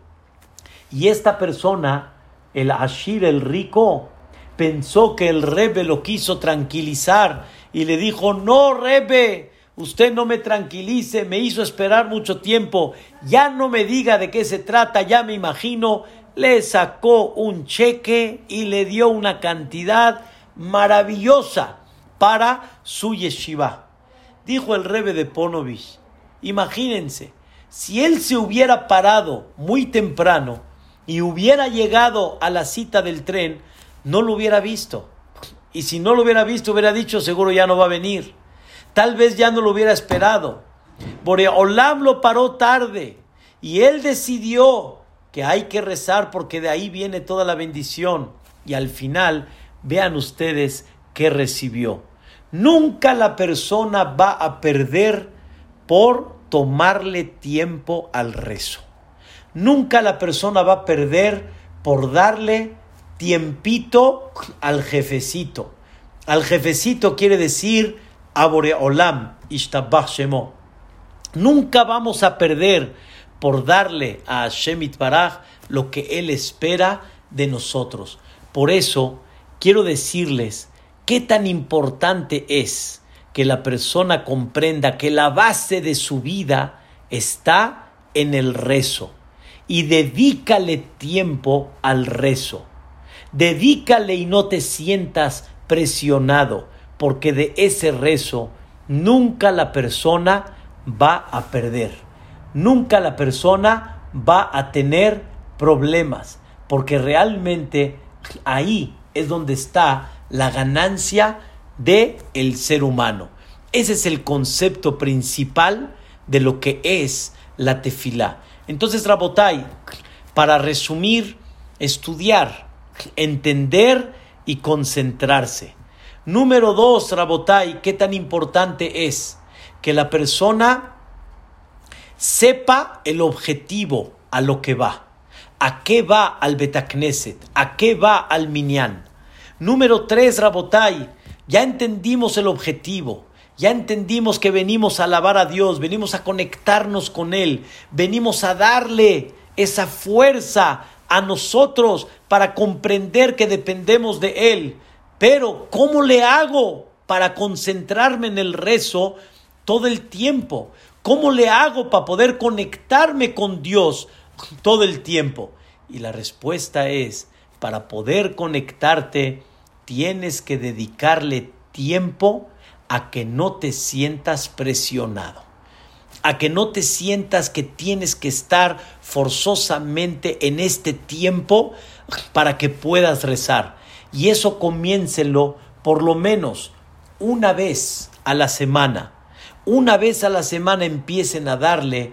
Y esta persona, el Ashir, el rico, pensó que el Rebe lo quiso tranquilizar y le dijo, no, Rebe, usted no me tranquilice, me hizo esperar mucho tiempo, ya no me diga de qué se trata, ya me imagino, le sacó un cheque y le dio una cantidad maravillosa para su yeshiva. Dijo el rebe de Ponovich, imagínense, si él se hubiera parado muy temprano y hubiera llegado a la cita del tren, no lo hubiera visto. Y si no lo hubiera visto, hubiera dicho, seguro ya no va a venir. Tal vez ya no lo hubiera esperado. Boreolam lo paró tarde y él decidió que hay que rezar porque de ahí viene toda la bendición. Y al final, vean ustedes qué recibió. Nunca la persona va a perder por tomarle tiempo al rezo. Nunca la persona va a perder por darle tiempito al jefecito. Al jefecito quiere decir Abore Olam, Ishtabach Shemo. Nunca vamos a perder por darle a Hashem Baraj lo que Él espera de nosotros. Por eso quiero decirles ¿Qué tan importante es que la persona comprenda que la base de su vida está en el rezo y dedícale tiempo al rezo. Dedícale y no te sientas presionado, porque de ese rezo nunca la persona va a perder, nunca la persona va a tener problemas, porque realmente ahí es donde está la ganancia de el ser humano. Ese es el concepto principal de lo que es la tefilá. Entonces, Rabotai, para resumir, estudiar, entender y concentrarse. Número dos, Rabotai, qué tan importante es que la persona sepa el objetivo a lo que va. ¿A qué va al Betacneset? ¿A qué va al Minyan? Número tres, Rabotai, ya entendimos el objetivo. Ya entendimos que venimos a alabar a Dios, venimos a conectarnos con Él, venimos a darle esa fuerza a nosotros para comprender que dependemos de Él. Pero, ¿cómo le hago para concentrarme en el rezo todo el tiempo? ¿Cómo le hago para poder conectarme con Dios todo el tiempo? Y la respuesta es, para poder conectarte, tienes que dedicarle tiempo a que no te sientas presionado, a que no te sientas que tienes que estar forzosamente en este tiempo para que puedas rezar. Y eso comiéncelo por lo menos una vez a la semana. Una vez a la semana empiecen a darle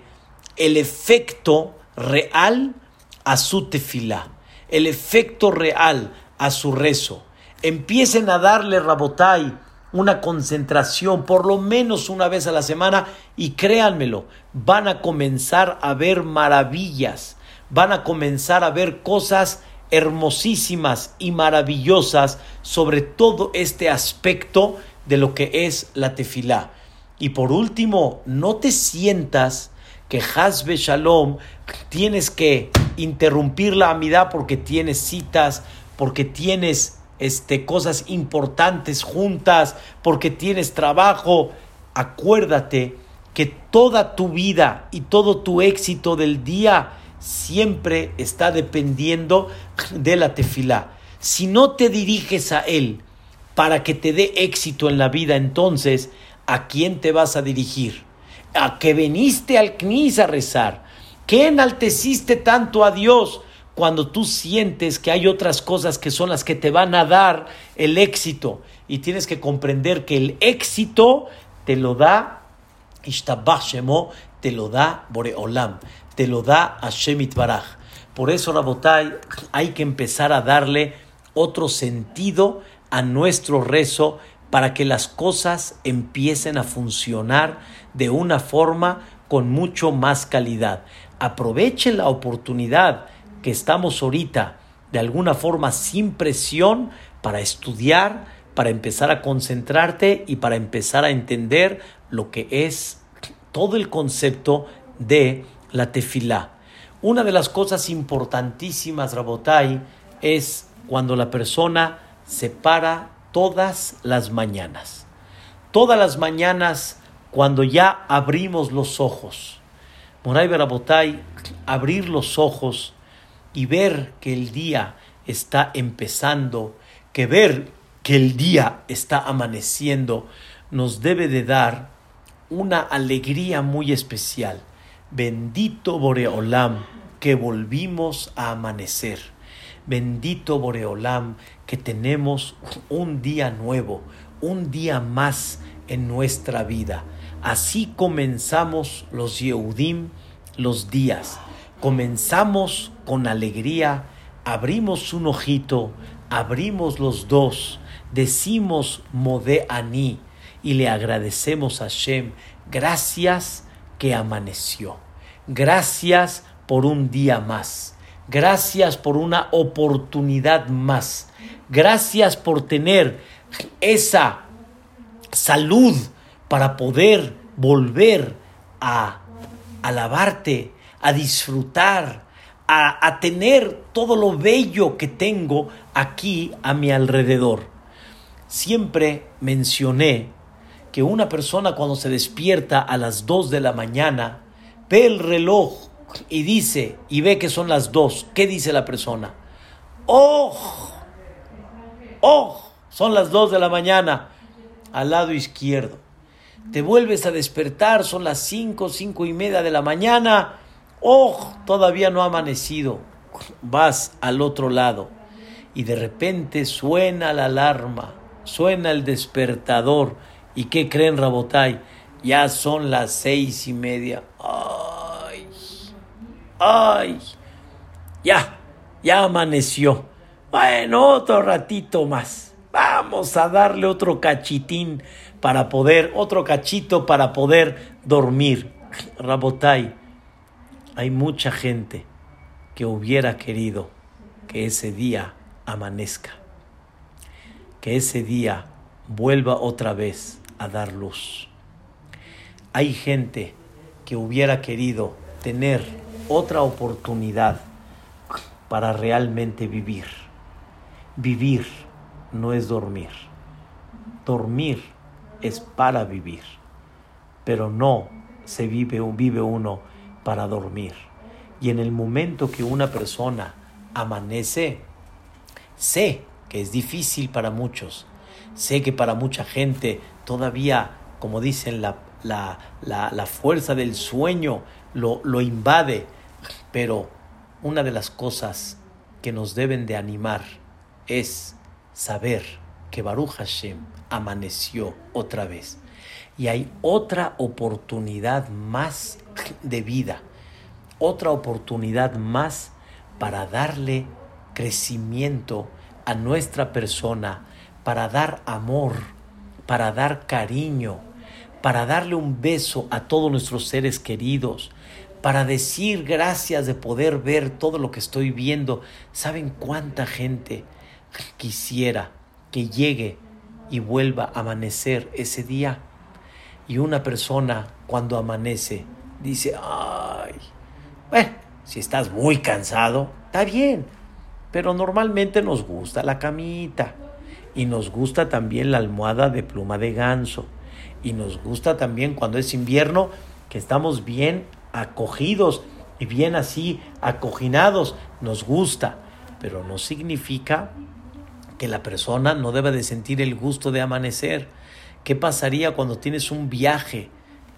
el efecto real a su tefilá, el efecto real a su rezo. Empiecen a darle rabotai una concentración por lo menos una vez a la semana y créanmelo, van a comenzar a ver maravillas, van a comenzar a ver cosas hermosísimas y maravillosas sobre todo este aspecto de lo que es la tefilá. Y por último, no te sientas que Hasbe Shalom tienes que interrumpir la amidad porque tienes citas, porque tienes este, cosas importantes juntas, porque tienes trabajo, acuérdate que toda tu vida y todo tu éxito del día siempre está dependiendo de la tefilá. Si no te diriges a Él para que te dé éxito en la vida, entonces, ¿a quién te vas a dirigir? ¿A que veniste al Knis a rezar? ¿Qué enalteciste tanto a Dios? Cuando tú sientes que hay otras cosas que son las que te van a dar el éxito y tienes que comprender que el éxito te lo da Ishtabashemo, te lo da Boreolam, te lo da Hashem Baraj. Por eso, Rabotai, hay que empezar a darle otro sentido a nuestro rezo para que las cosas empiecen a funcionar de una forma con mucho más calidad. Aproveche la oportunidad que estamos ahorita de alguna forma sin presión para estudiar, para empezar a concentrarte y para empezar a entender lo que es todo el concepto de la tefilá. Una de las cosas importantísimas, Rabotai, es cuando la persona se para todas las mañanas. Todas las mañanas, cuando ya abrimos los ojos. Moray Rabotai, abrir los ojos y ver que el día está empezando, que ver que el día está amaneciendo, nos debe de dar una alegría muy especial. Bendito Boreolam que volvimos a amanecer. Bendito Boreolam que tenemos un día nuevo, un día más en nuestra vida. Así comenzamos los Yehudim los días. Comenzamos con alegría, abrimos un ojito, abrimos los dos, decimos Mode Ani y le agradecemos a Shem. Gracias que amaneció. Gracias por un día más. Gracias por una oportunidad más. Gracias por tener esa salud para poder volver a alabarte, a disfrutar, a, tener todo lo bello que tengo aquí a mi alrededor. Siempre mencioné que una persona cuando se despierta a las 2 de la mañana, ve el reloj y dice, y ve que son las 2, ¿qué dice la persona? ¡Oh! ¡Oh! Son las 2 de la mañana, al lado izquierdo. Te vuelves a despertar, son las 5, 5 y media de la mañana. ¡Oh! Todavía no ha amanecido. Vas al otro lado y de repente suena la alarma, suena el despertador. ¿Y qué creen, Rabotai? Ya son las seis y media. ¡Ay! ¡Ay! Ya, ya amaneció. Bueno, otro ratito más. Vamos a darle otro cachitín para poder, otro cachito para poder dormir. Rabotai, hay mucha gente que hubiera querido que ese día amanezca, que ese día vuelva otra vez a dar luz. Hay gente que hubiera querido tener otra oportunidad para realmente vivir. Vivir no es dormir. Dormir es para vivir, pero no se vive, vive uno para dormir. Y en el momento que una persona amanece, sé que es difícil para muchos, sé que para mucha gente todavía, como dicen, la, la, la, fuerza del sueño lo, lo invade, pero una de las cosas que nos deben de animar es saber que Baruch Hashem amaneció otra vez. Y hay otra oportunidad más de vida, otra oportunidad más para darle crecimiento a nuestra persona, para dar amor, para dar cariño, para darle un beso a todos nuestros seres queridos, para decir gracias de poder ver todo lo que estoy viendo. ¿Saben cuánta gente quisiera que llegue y vuelva a amanecer ese día? Y una persona cuando amanece dice, ay, bueno, si estás muy cansado, está bien, pero normalmente nos gusta la camita y nos gusta también la almohada de pluma de ganso y nos gusta también cuando es invierno que estamos bien acogidos y bien así acoginados, nos gusta, pero no significa que la persona no deba de sentir el gusto de amanecer. ¿Qué pasaría cuando tienes un viaje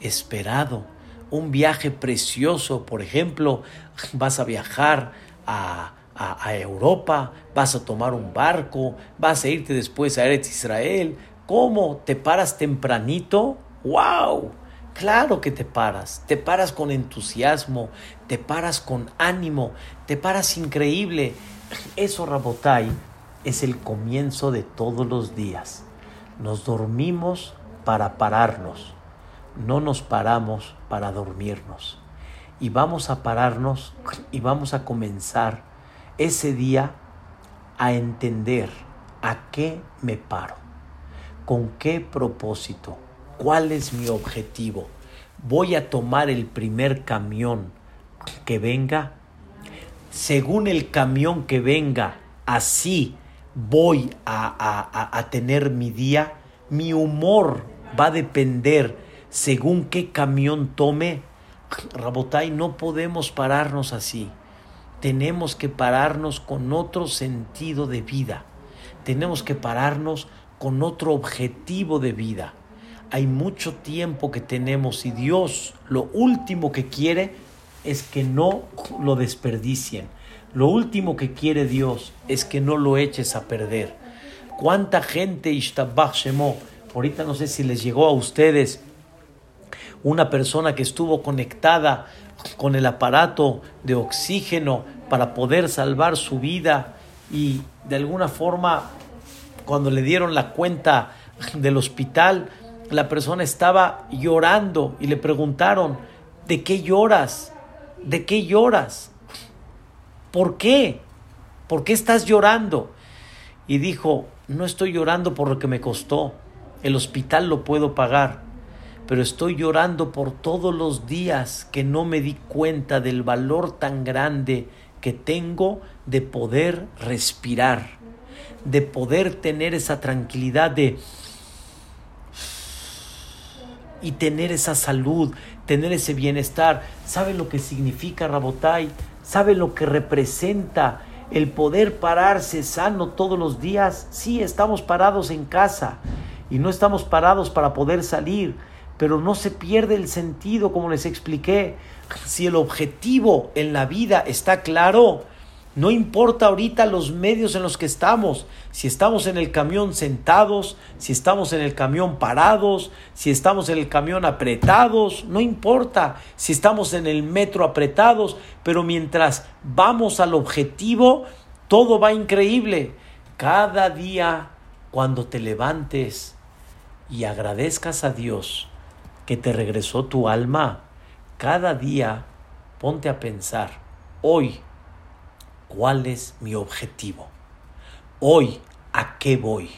esperado, un viaje precioso? Por ejemplo, vas a viajar a, a, Europa, vas a tomar un barco, vas a irte después a Eretz Israel. ¿Cómo? ¿Te paras tempranito? ¡Wow! Claro que te paras, te paras con entusiasmo, te paras con ánimo, te paras increíble. Eso, Rabotai, es el comienzo de todos los días. Nos dormimos para pararnos, no nos paramos para dormirnos. Y vamos a pararnos y vamos a comenzar ese día a entender a qué me paro, con qué propósito ¿Cuál es mi objetivo? ¿Voy a tomar el primer camión que venga? Según el camión que venga, así voy a, a, tener mi día. Mi humor va a depender según qué camión tome. Rabotai, no podemos pararnos así. Tenemos que pararnos con otro sentido de vida. Tenemos que pararnos con otro objetivo de vida hay mucho tiempo que tenemos y Dios lo último que quiere es que no lo desperdicien. Lo último que quiere Dios es que no lo eches a perder. ¿Cuánta gente, Ishtabach Shemo, ahorita no sé si les llegó a ustedes una persona que estuvo conectada con el aparato de oxígeno para poder salvar su vida y de alguna forma cuando le dieron la cuenta del hospital la persona estaba llorando y le preguntaron, ¿de qué lloras? ¿De qué lloras? ¿Por qué? ¿Por qué estás llorando? Y dijo, no estoy llorando por lo que me costó, el hospital lo puedo pagar, pero estoy llorando por todos los días que no me di cuenta del valor tan grande que tengo de poder respirar, de poder tener esa tranquilidad de y tener esa salud, tener ese bienestar. ¿Sabe lo que significa Rabotai? ¿Sabe lo que representa el poder pararse sano todos los días? Sí, estamos parados en casa y no estamos parados para poder salir, pero no se pierde el sentido, como les expliqué. Si el objetivo en la vida está claro, no importa ahorita los medios en los que estamos, si estamos en el camión sentados, si estamos en el camión parados, si estamos en el camión apretados, no importa si estamos en el metro apretados, pero mientras vamos al objetivo, todo va increíble. Cada día cuando te levantes y agradezcas a Dios que te regresó tu alma, cada día ponte a pensar, hoy, ¿Cuál es mi objetivo? Hoy, ¿a qué voy?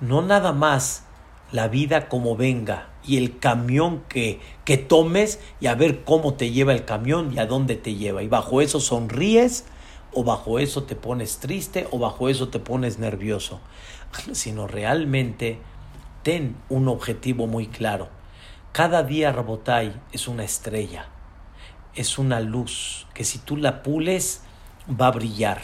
No nada más la vida como venga y el camión que, que tomes y a ver cómo te lleva el camión y a dónde te lleva. Y bajo eso sonríes o bajo eso te pones triste o bajo eso te pones nervioso. Sino realmente ten un objetivo muy claro. Cada día Rabotai es una estrella, es una luz que si tú la pules, va a brillar.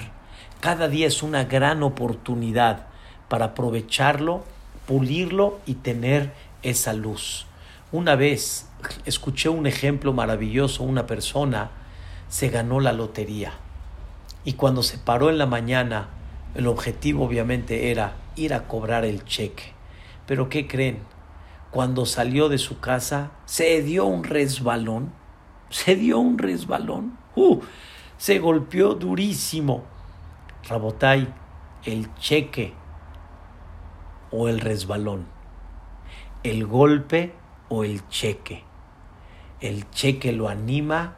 Cada día es una gran oportunidad para aprovecharlo, pulirlo y tener esa luz. Una vez escuché un ejemplo maravilloso, una persona se ganó la lotería y cuando se paró en la mañana, el objetivo obviamente era ir a cobrar el cheque. Pero ¿qué creen? Cuando salió de su casa, se dio un resbalón. Se dio un resbalón. Uh, se golpeó durísimo. Rabotay, el cheque o el resbalón, el golpe o el cheque. El cheque lo anima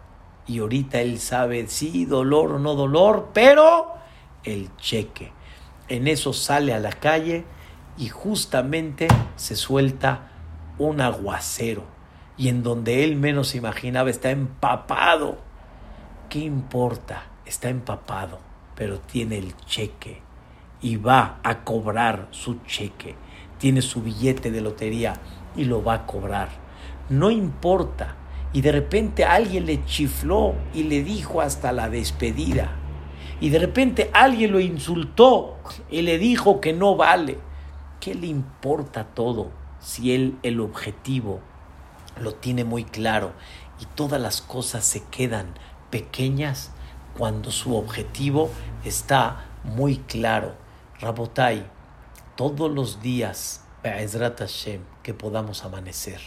y ahorita él sabe si dolor o no dolor, pero el cheque. En eso sale a la calle y justamente se suelta un aguacero y en donde él menos imaginaba está empapado ¿qué importa? Está empapado, pero tiene el cheque y va a cobrar su cheque. Tiene su billete de lotería y lo va a cobrar. No importa. Y de repente alguien le chifló y le dijo hasta la despedida. Y de repente alguien lo insultó y le dijo que no vale. ¿Qué le importa todo si él el objetivo lo tiene muy claro y todas las cosas se quedan pequeñas cuando su objetivo está muy claro. Rabotai, todos los días, Hashem, que podamos amanecer,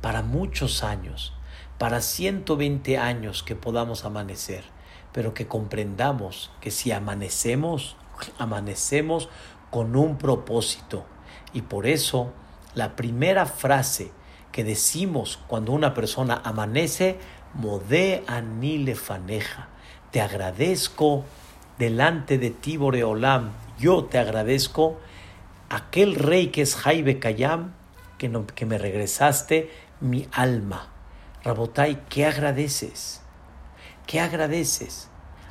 para muchos años, para 120 años que podamos amanecer, pero que comprendamos que si amanecemos, amanecemos con un propósito. Y por eso la primera frase que decimos cuando una persona amanece Modé anile faneja. Te agradezco delante de ti, Boreolam. Yo te agradezco aquel rey que es Jaibe Kayam, que, que me regresaste mi alma. Rabotai, ¿qué agradeces? ¿Qué agradeces?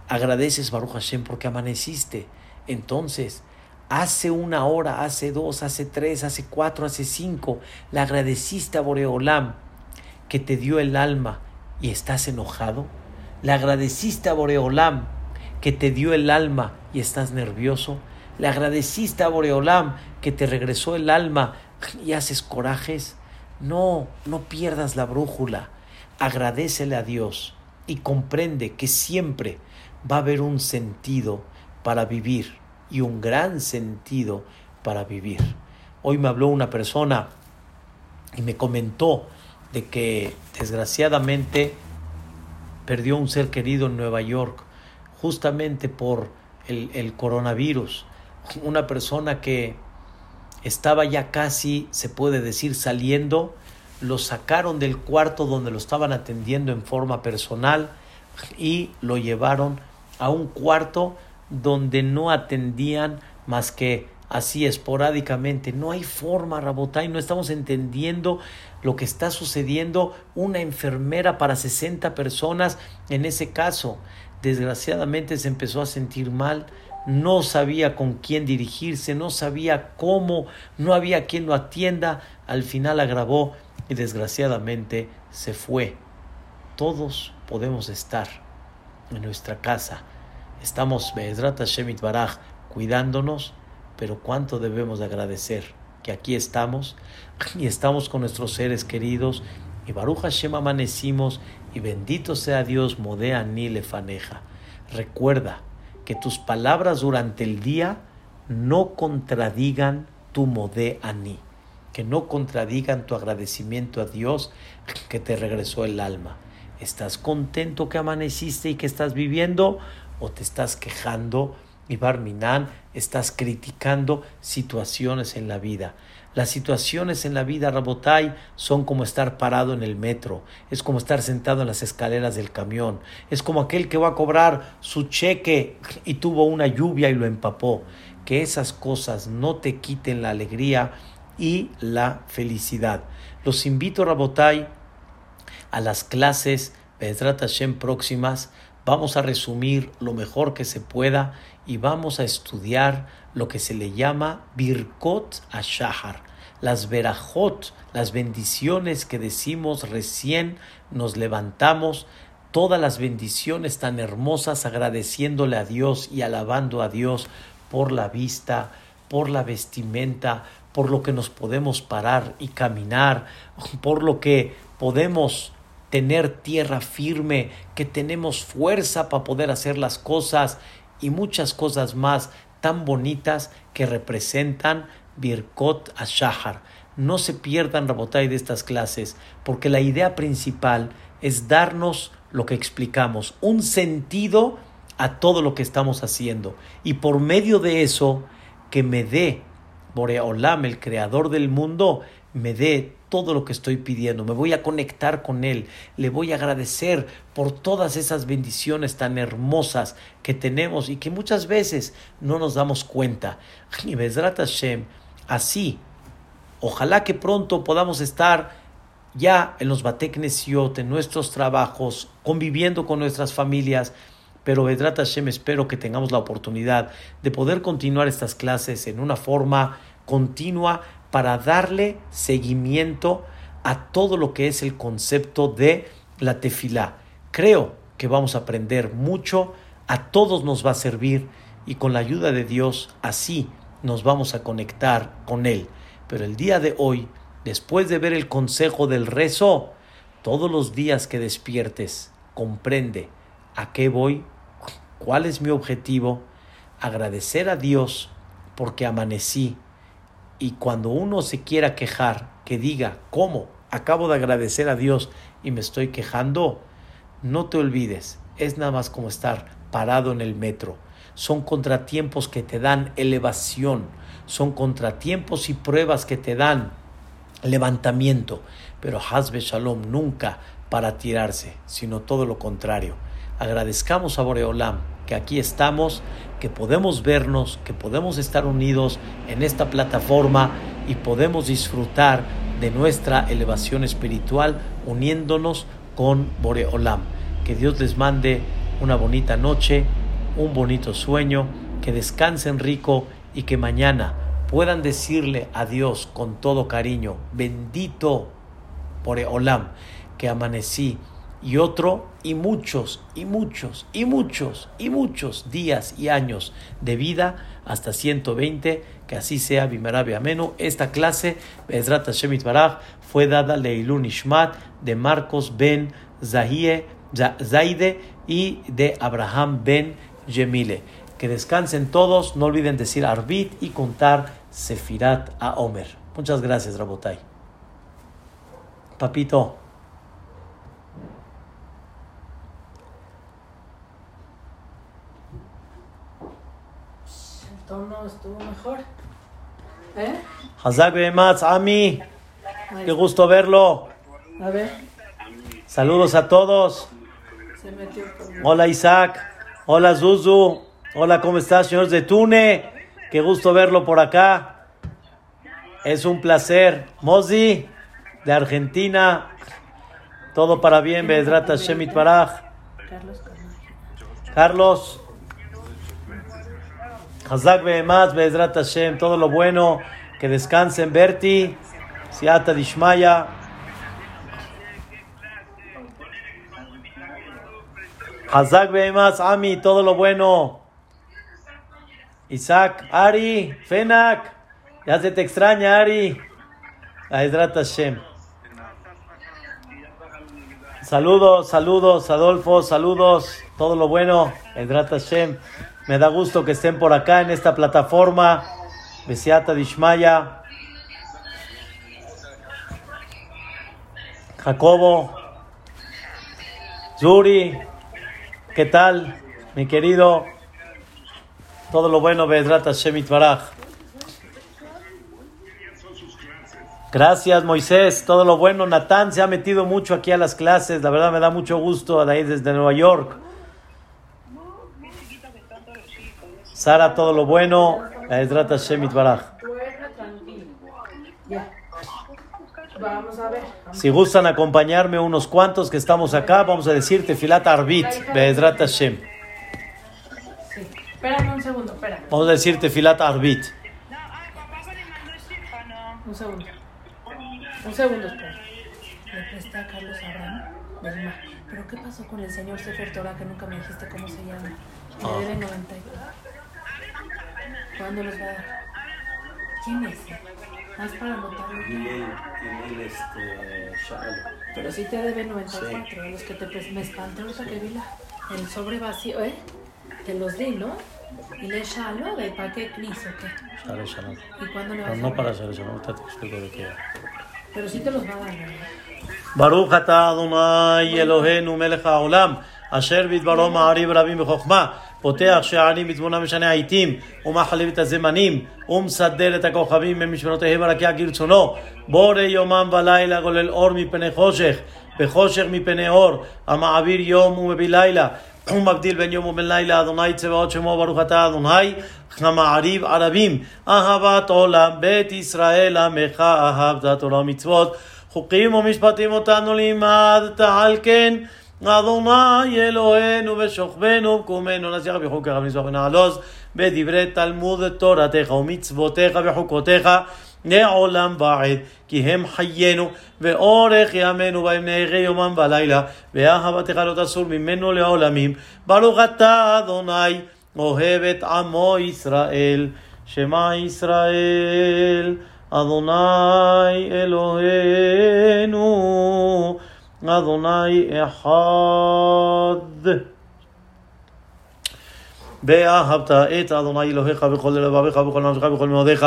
Agradeces, Baruch Hashem, porque amaneciste. Entonces, hace una hora, hace dos, hace tres, hace cuatro, hace cinco, le agradeciste a Boreolam que te dio el alma, y estás enojado? ¿Le agradeciste a Boreolam que te dio el alma y estás nervioso? ¿Le agradeciste a Boreolam que te regresó el alma y haces corajes? No, no pierdas la brújula. Agradecele a Dios y comprende que siempre va a haber un sentido para vivir y un gran sentido para vivir. Hoy me habló una persona y me comentó de que desgraciadamente perdió un ser querido en Nueva York justamente por el, coronavirus. Una persona que estaba ya casi, se puede decir, saliendo, lo sacaron del cuarto donde lo estaban atendiendo en forma personal y lo llevaron a un cuarto donde no atendían más que así esporádicamente. No hay forma, Rabotay, no estamos entendiendo lo que está sucediendo. Una enfermera para 60 personas en ese caso. Desgraciadamente se empezó a sentir mal, no sabía con quién dirigirse, no sabía cómo, no había quien lo atienda. Al final agravó y desgraciadamente se fue. Todos podemos estar en nuestra casa. Estamos, Be'ezrat Hashem Baraj, cuidándonos, pero cuánto debemos de agradecer que aquí estamos y estamos con nuestros seres queridos y Baruch Hashem amanecimos y bendito sea Dios, Modea ni lefaneja. Recuerda que tus palabras durante el día no contradigan tu Modé Ani, que no contradigan tu agradecimiento a Dios que te regresó el alma. ¿Estás contento que amaneciste y que estás viviendo? ¿O te estás quejando y Barminan estás criticando situaciones en la vida? Las situaciones en la vida, Rabotai, son como estar parado en el metro, es como estar sentado en las escaleras del camión, es como aquel que va a cobrar su cheque y tuvo una lluvia y lo empapó. Que esas cosas no te quiten la alegría y la felicidad. Los invito, Rabotai, a las clases Hashem próximas. Vamos a resumir lo mejor que se pueda y vamos a estudiar lo que se le llama Birkot Ashahar, las verajot, las bendiciones que decimos recién nos levantamos, todas las bendiciones tan hermosas agradeciéndole a Dios y alabando a Dios por la vista, por la vestimenta, por lo que nos podemos parar y caminar, por lo que podemos tener tierra firme, que tenemos fuerza para poder hacer las cosas y muchas cosas más tan bonitas que representan Birkot Ashahar. No se pierdan, Rabotay, de estas clases, porque la idea principal es darnos lo que explicamos, un sentido a todo lo que estamos haciendo. Y por medio de eso, que me dé Boreolam, el creador del mundo, me dé todo lo que estoy pidiendo, me voy a conectar con Él, le voy a agradecer por todas esas bendiciones tan hermosas que tenemos y que muchas veces no nos damos cuenta. Y Hashem, así, ojalá que pronto podamos estar ya en los Bateknesiot, en nuestros trabajos, conviviendo con nuestras familias, pero Bezrat Hashem espero que tengamos la oportunidad de poder continuar estas clases en una forma continua para darle seguimiento a todo lo que es el concepto de la tefilá. Creo que vamos a aprender mucho, a todos nos va a servir y con la ayuda de Dios así nos vamos a conectar con Él. Pero el día de hoy, después de ver el consejo del rezo, todos los días que despiertes, comprende a qué voy, cuál es mi objetivo, agradecer a Dios porque amanecí, y cuando uno se quiera quejar, que diga, ¿cómo? Acabo de agradecer a Dios y me estoy quejando. No te olvides, es nada más como estar parado en el metro. Son contratiempos que te dan elevación, son contratiempos y pruebas que te dan levantamiento. Pero Hazbe Shalom nunca para tirarse, sino todo lo contrario. Agradezcamos a Boreolam que aquí estamos, que podemos vernos, que podemos estar unidos en esta plataforma y podemos disfrutar de nuestra elevación espiritual uniéndonos con Boreolam. Que Dios les mande una bonita noche, un bonito sueño, que descansen rico y que mañana puedan decirle a Dios con todo cariño, bendito Boreolam, que amanecí y otro y muchos y muchos y muchos y muchos días y años de vida hasta 120 que así sea Bimarabi Amenu esta clase Bezrat Hashem fue dada Leilun Ishmat de Marcos ben Zahie, Zaide y de Abraham ben Yemile. Que descansen todos no olviden decir Arbit y contar Sefirat a Omer. Muchas gracias Rabotai. Papito tono estuvo mejor. ¿Eh? Hazak Ami. Qué gusto verlo. A ver. Saludos a todos. Se metió. Hola Isaac. Hola Zuzu. Hola, ¿cómo estás, señor Zetune? Qué gusto verlo por acá. Es un placer. Mozi, de Argentina. Todo para bien, Bedrata Shemit Baraj. Carlos Carlos. Hazak Behemaz, Bezrat Hashem, todo lo bueno, que descansen, Berti, Siata Dishmaya. Hazak Behemaz, Ami, todo lo bueno. Isaac, Ari, Fenak, ya se te extraña, Ari. Bezrat Hashem. Saludos, saludos, Adolfo, saludos, todo lo bueno, Bezrat Hashem. Me da gusto que estén por acá en esta plataforma. Besiata Dishmaya. Jacobo, Yuri, ¿qué tal, mi querido? Todo lo bueno, Bedrat Hashem Itbaraj. Gracias, Moisés. Todo lo bueno. Natán se ha metido mucho aquí a las clases. La verdad me da mucho gusto ahí desde Nueva York. Sara, todo lo bueno. Duerme tranquilo. Ya. Vamos a ver. Si gustan acompañarme unos cuantos que estamos acá, vamos a decir Tefilat Arbit, Bedrat Hashem. Sí. Espérame un segundo, espera. Vamos a decir Tefilat Arbit. Un segundo. Un segundo, espera. A Carlos Abraham. ¿Pero qué pasó con el señor Sefer Torah que nunca me dijiste cómo se llama? Me debe 94. ¿Cuándo los va a dar? ¿Quién es? Más para notarlo. Y el, el, este, Charlie. Pero sí te debe 94, sí. los que te me espanté ahorita sí. que vi la, el sobre vacío, ¿eh? Te los di, ¿no? ¿Y le Shalo de Paquet Clis o qué? Shalo, Shalo. ¿Y cuándo le vas Pero a No para Shalo, Shalo, ahorita te explico de qué Pero sí te los va a dar, ¿no? Baruch atah Adonai Eloheinu melech haolam, asher bidbaro ma'ariv rabim. פותח שערים בתמונה משנה העיתים ומחליף את הזמנים ומסדר את הכוכבים במשמרותיהם הרקיע כרצונו בורא יומם ולילה גולל אור מפני חושך וחושך מפני אור. המעביר יום ומביא לילה ומבדיל בין יום ובין לילה. אדוני צבאות שמו ברוך אתה אדוני המעריב ערבים. אהבת עולם בית ישראל עמך אהבת תורה ומצוות. חוקים ומשפטים אותנו לימדת על כן אדוני אלוהינו ושוכבנו וקומנו נשיח בחוקיך ונזבח ונעלוז בדברי תלמוד תורתך ומצוותיך וחוקותיך לעולם ועד כי הם חיינו ואורך ימינו בהם נערי יומם ולילה ואהבתך לא תסור ממנו לעולמים. ברוך אתה אדוני אוהב את עמו ישראל. שמע ישראל אדוני אלוהינו אדוני אחד. ואהבת את אדוני אלוהיך בכל לבביך ובכל נפשך ובכל מאודיך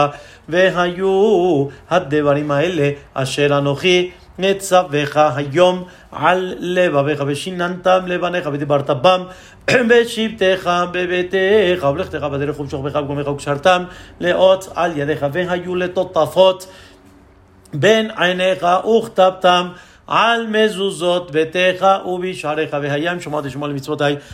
והיו הדברים האלה אשר אנוכי נצווך היום על לבביך ושיננתם לבניך ודיברת בם בשבתך בביתך ולכתך בדרך ובשוכבך ובגומך וקשרתם לאות על ידיך והיו לטוטפות בין עיניך וכתבתם על מזוזות ביתך ובשעריך והיה אם שמעת לשמוע למצוותי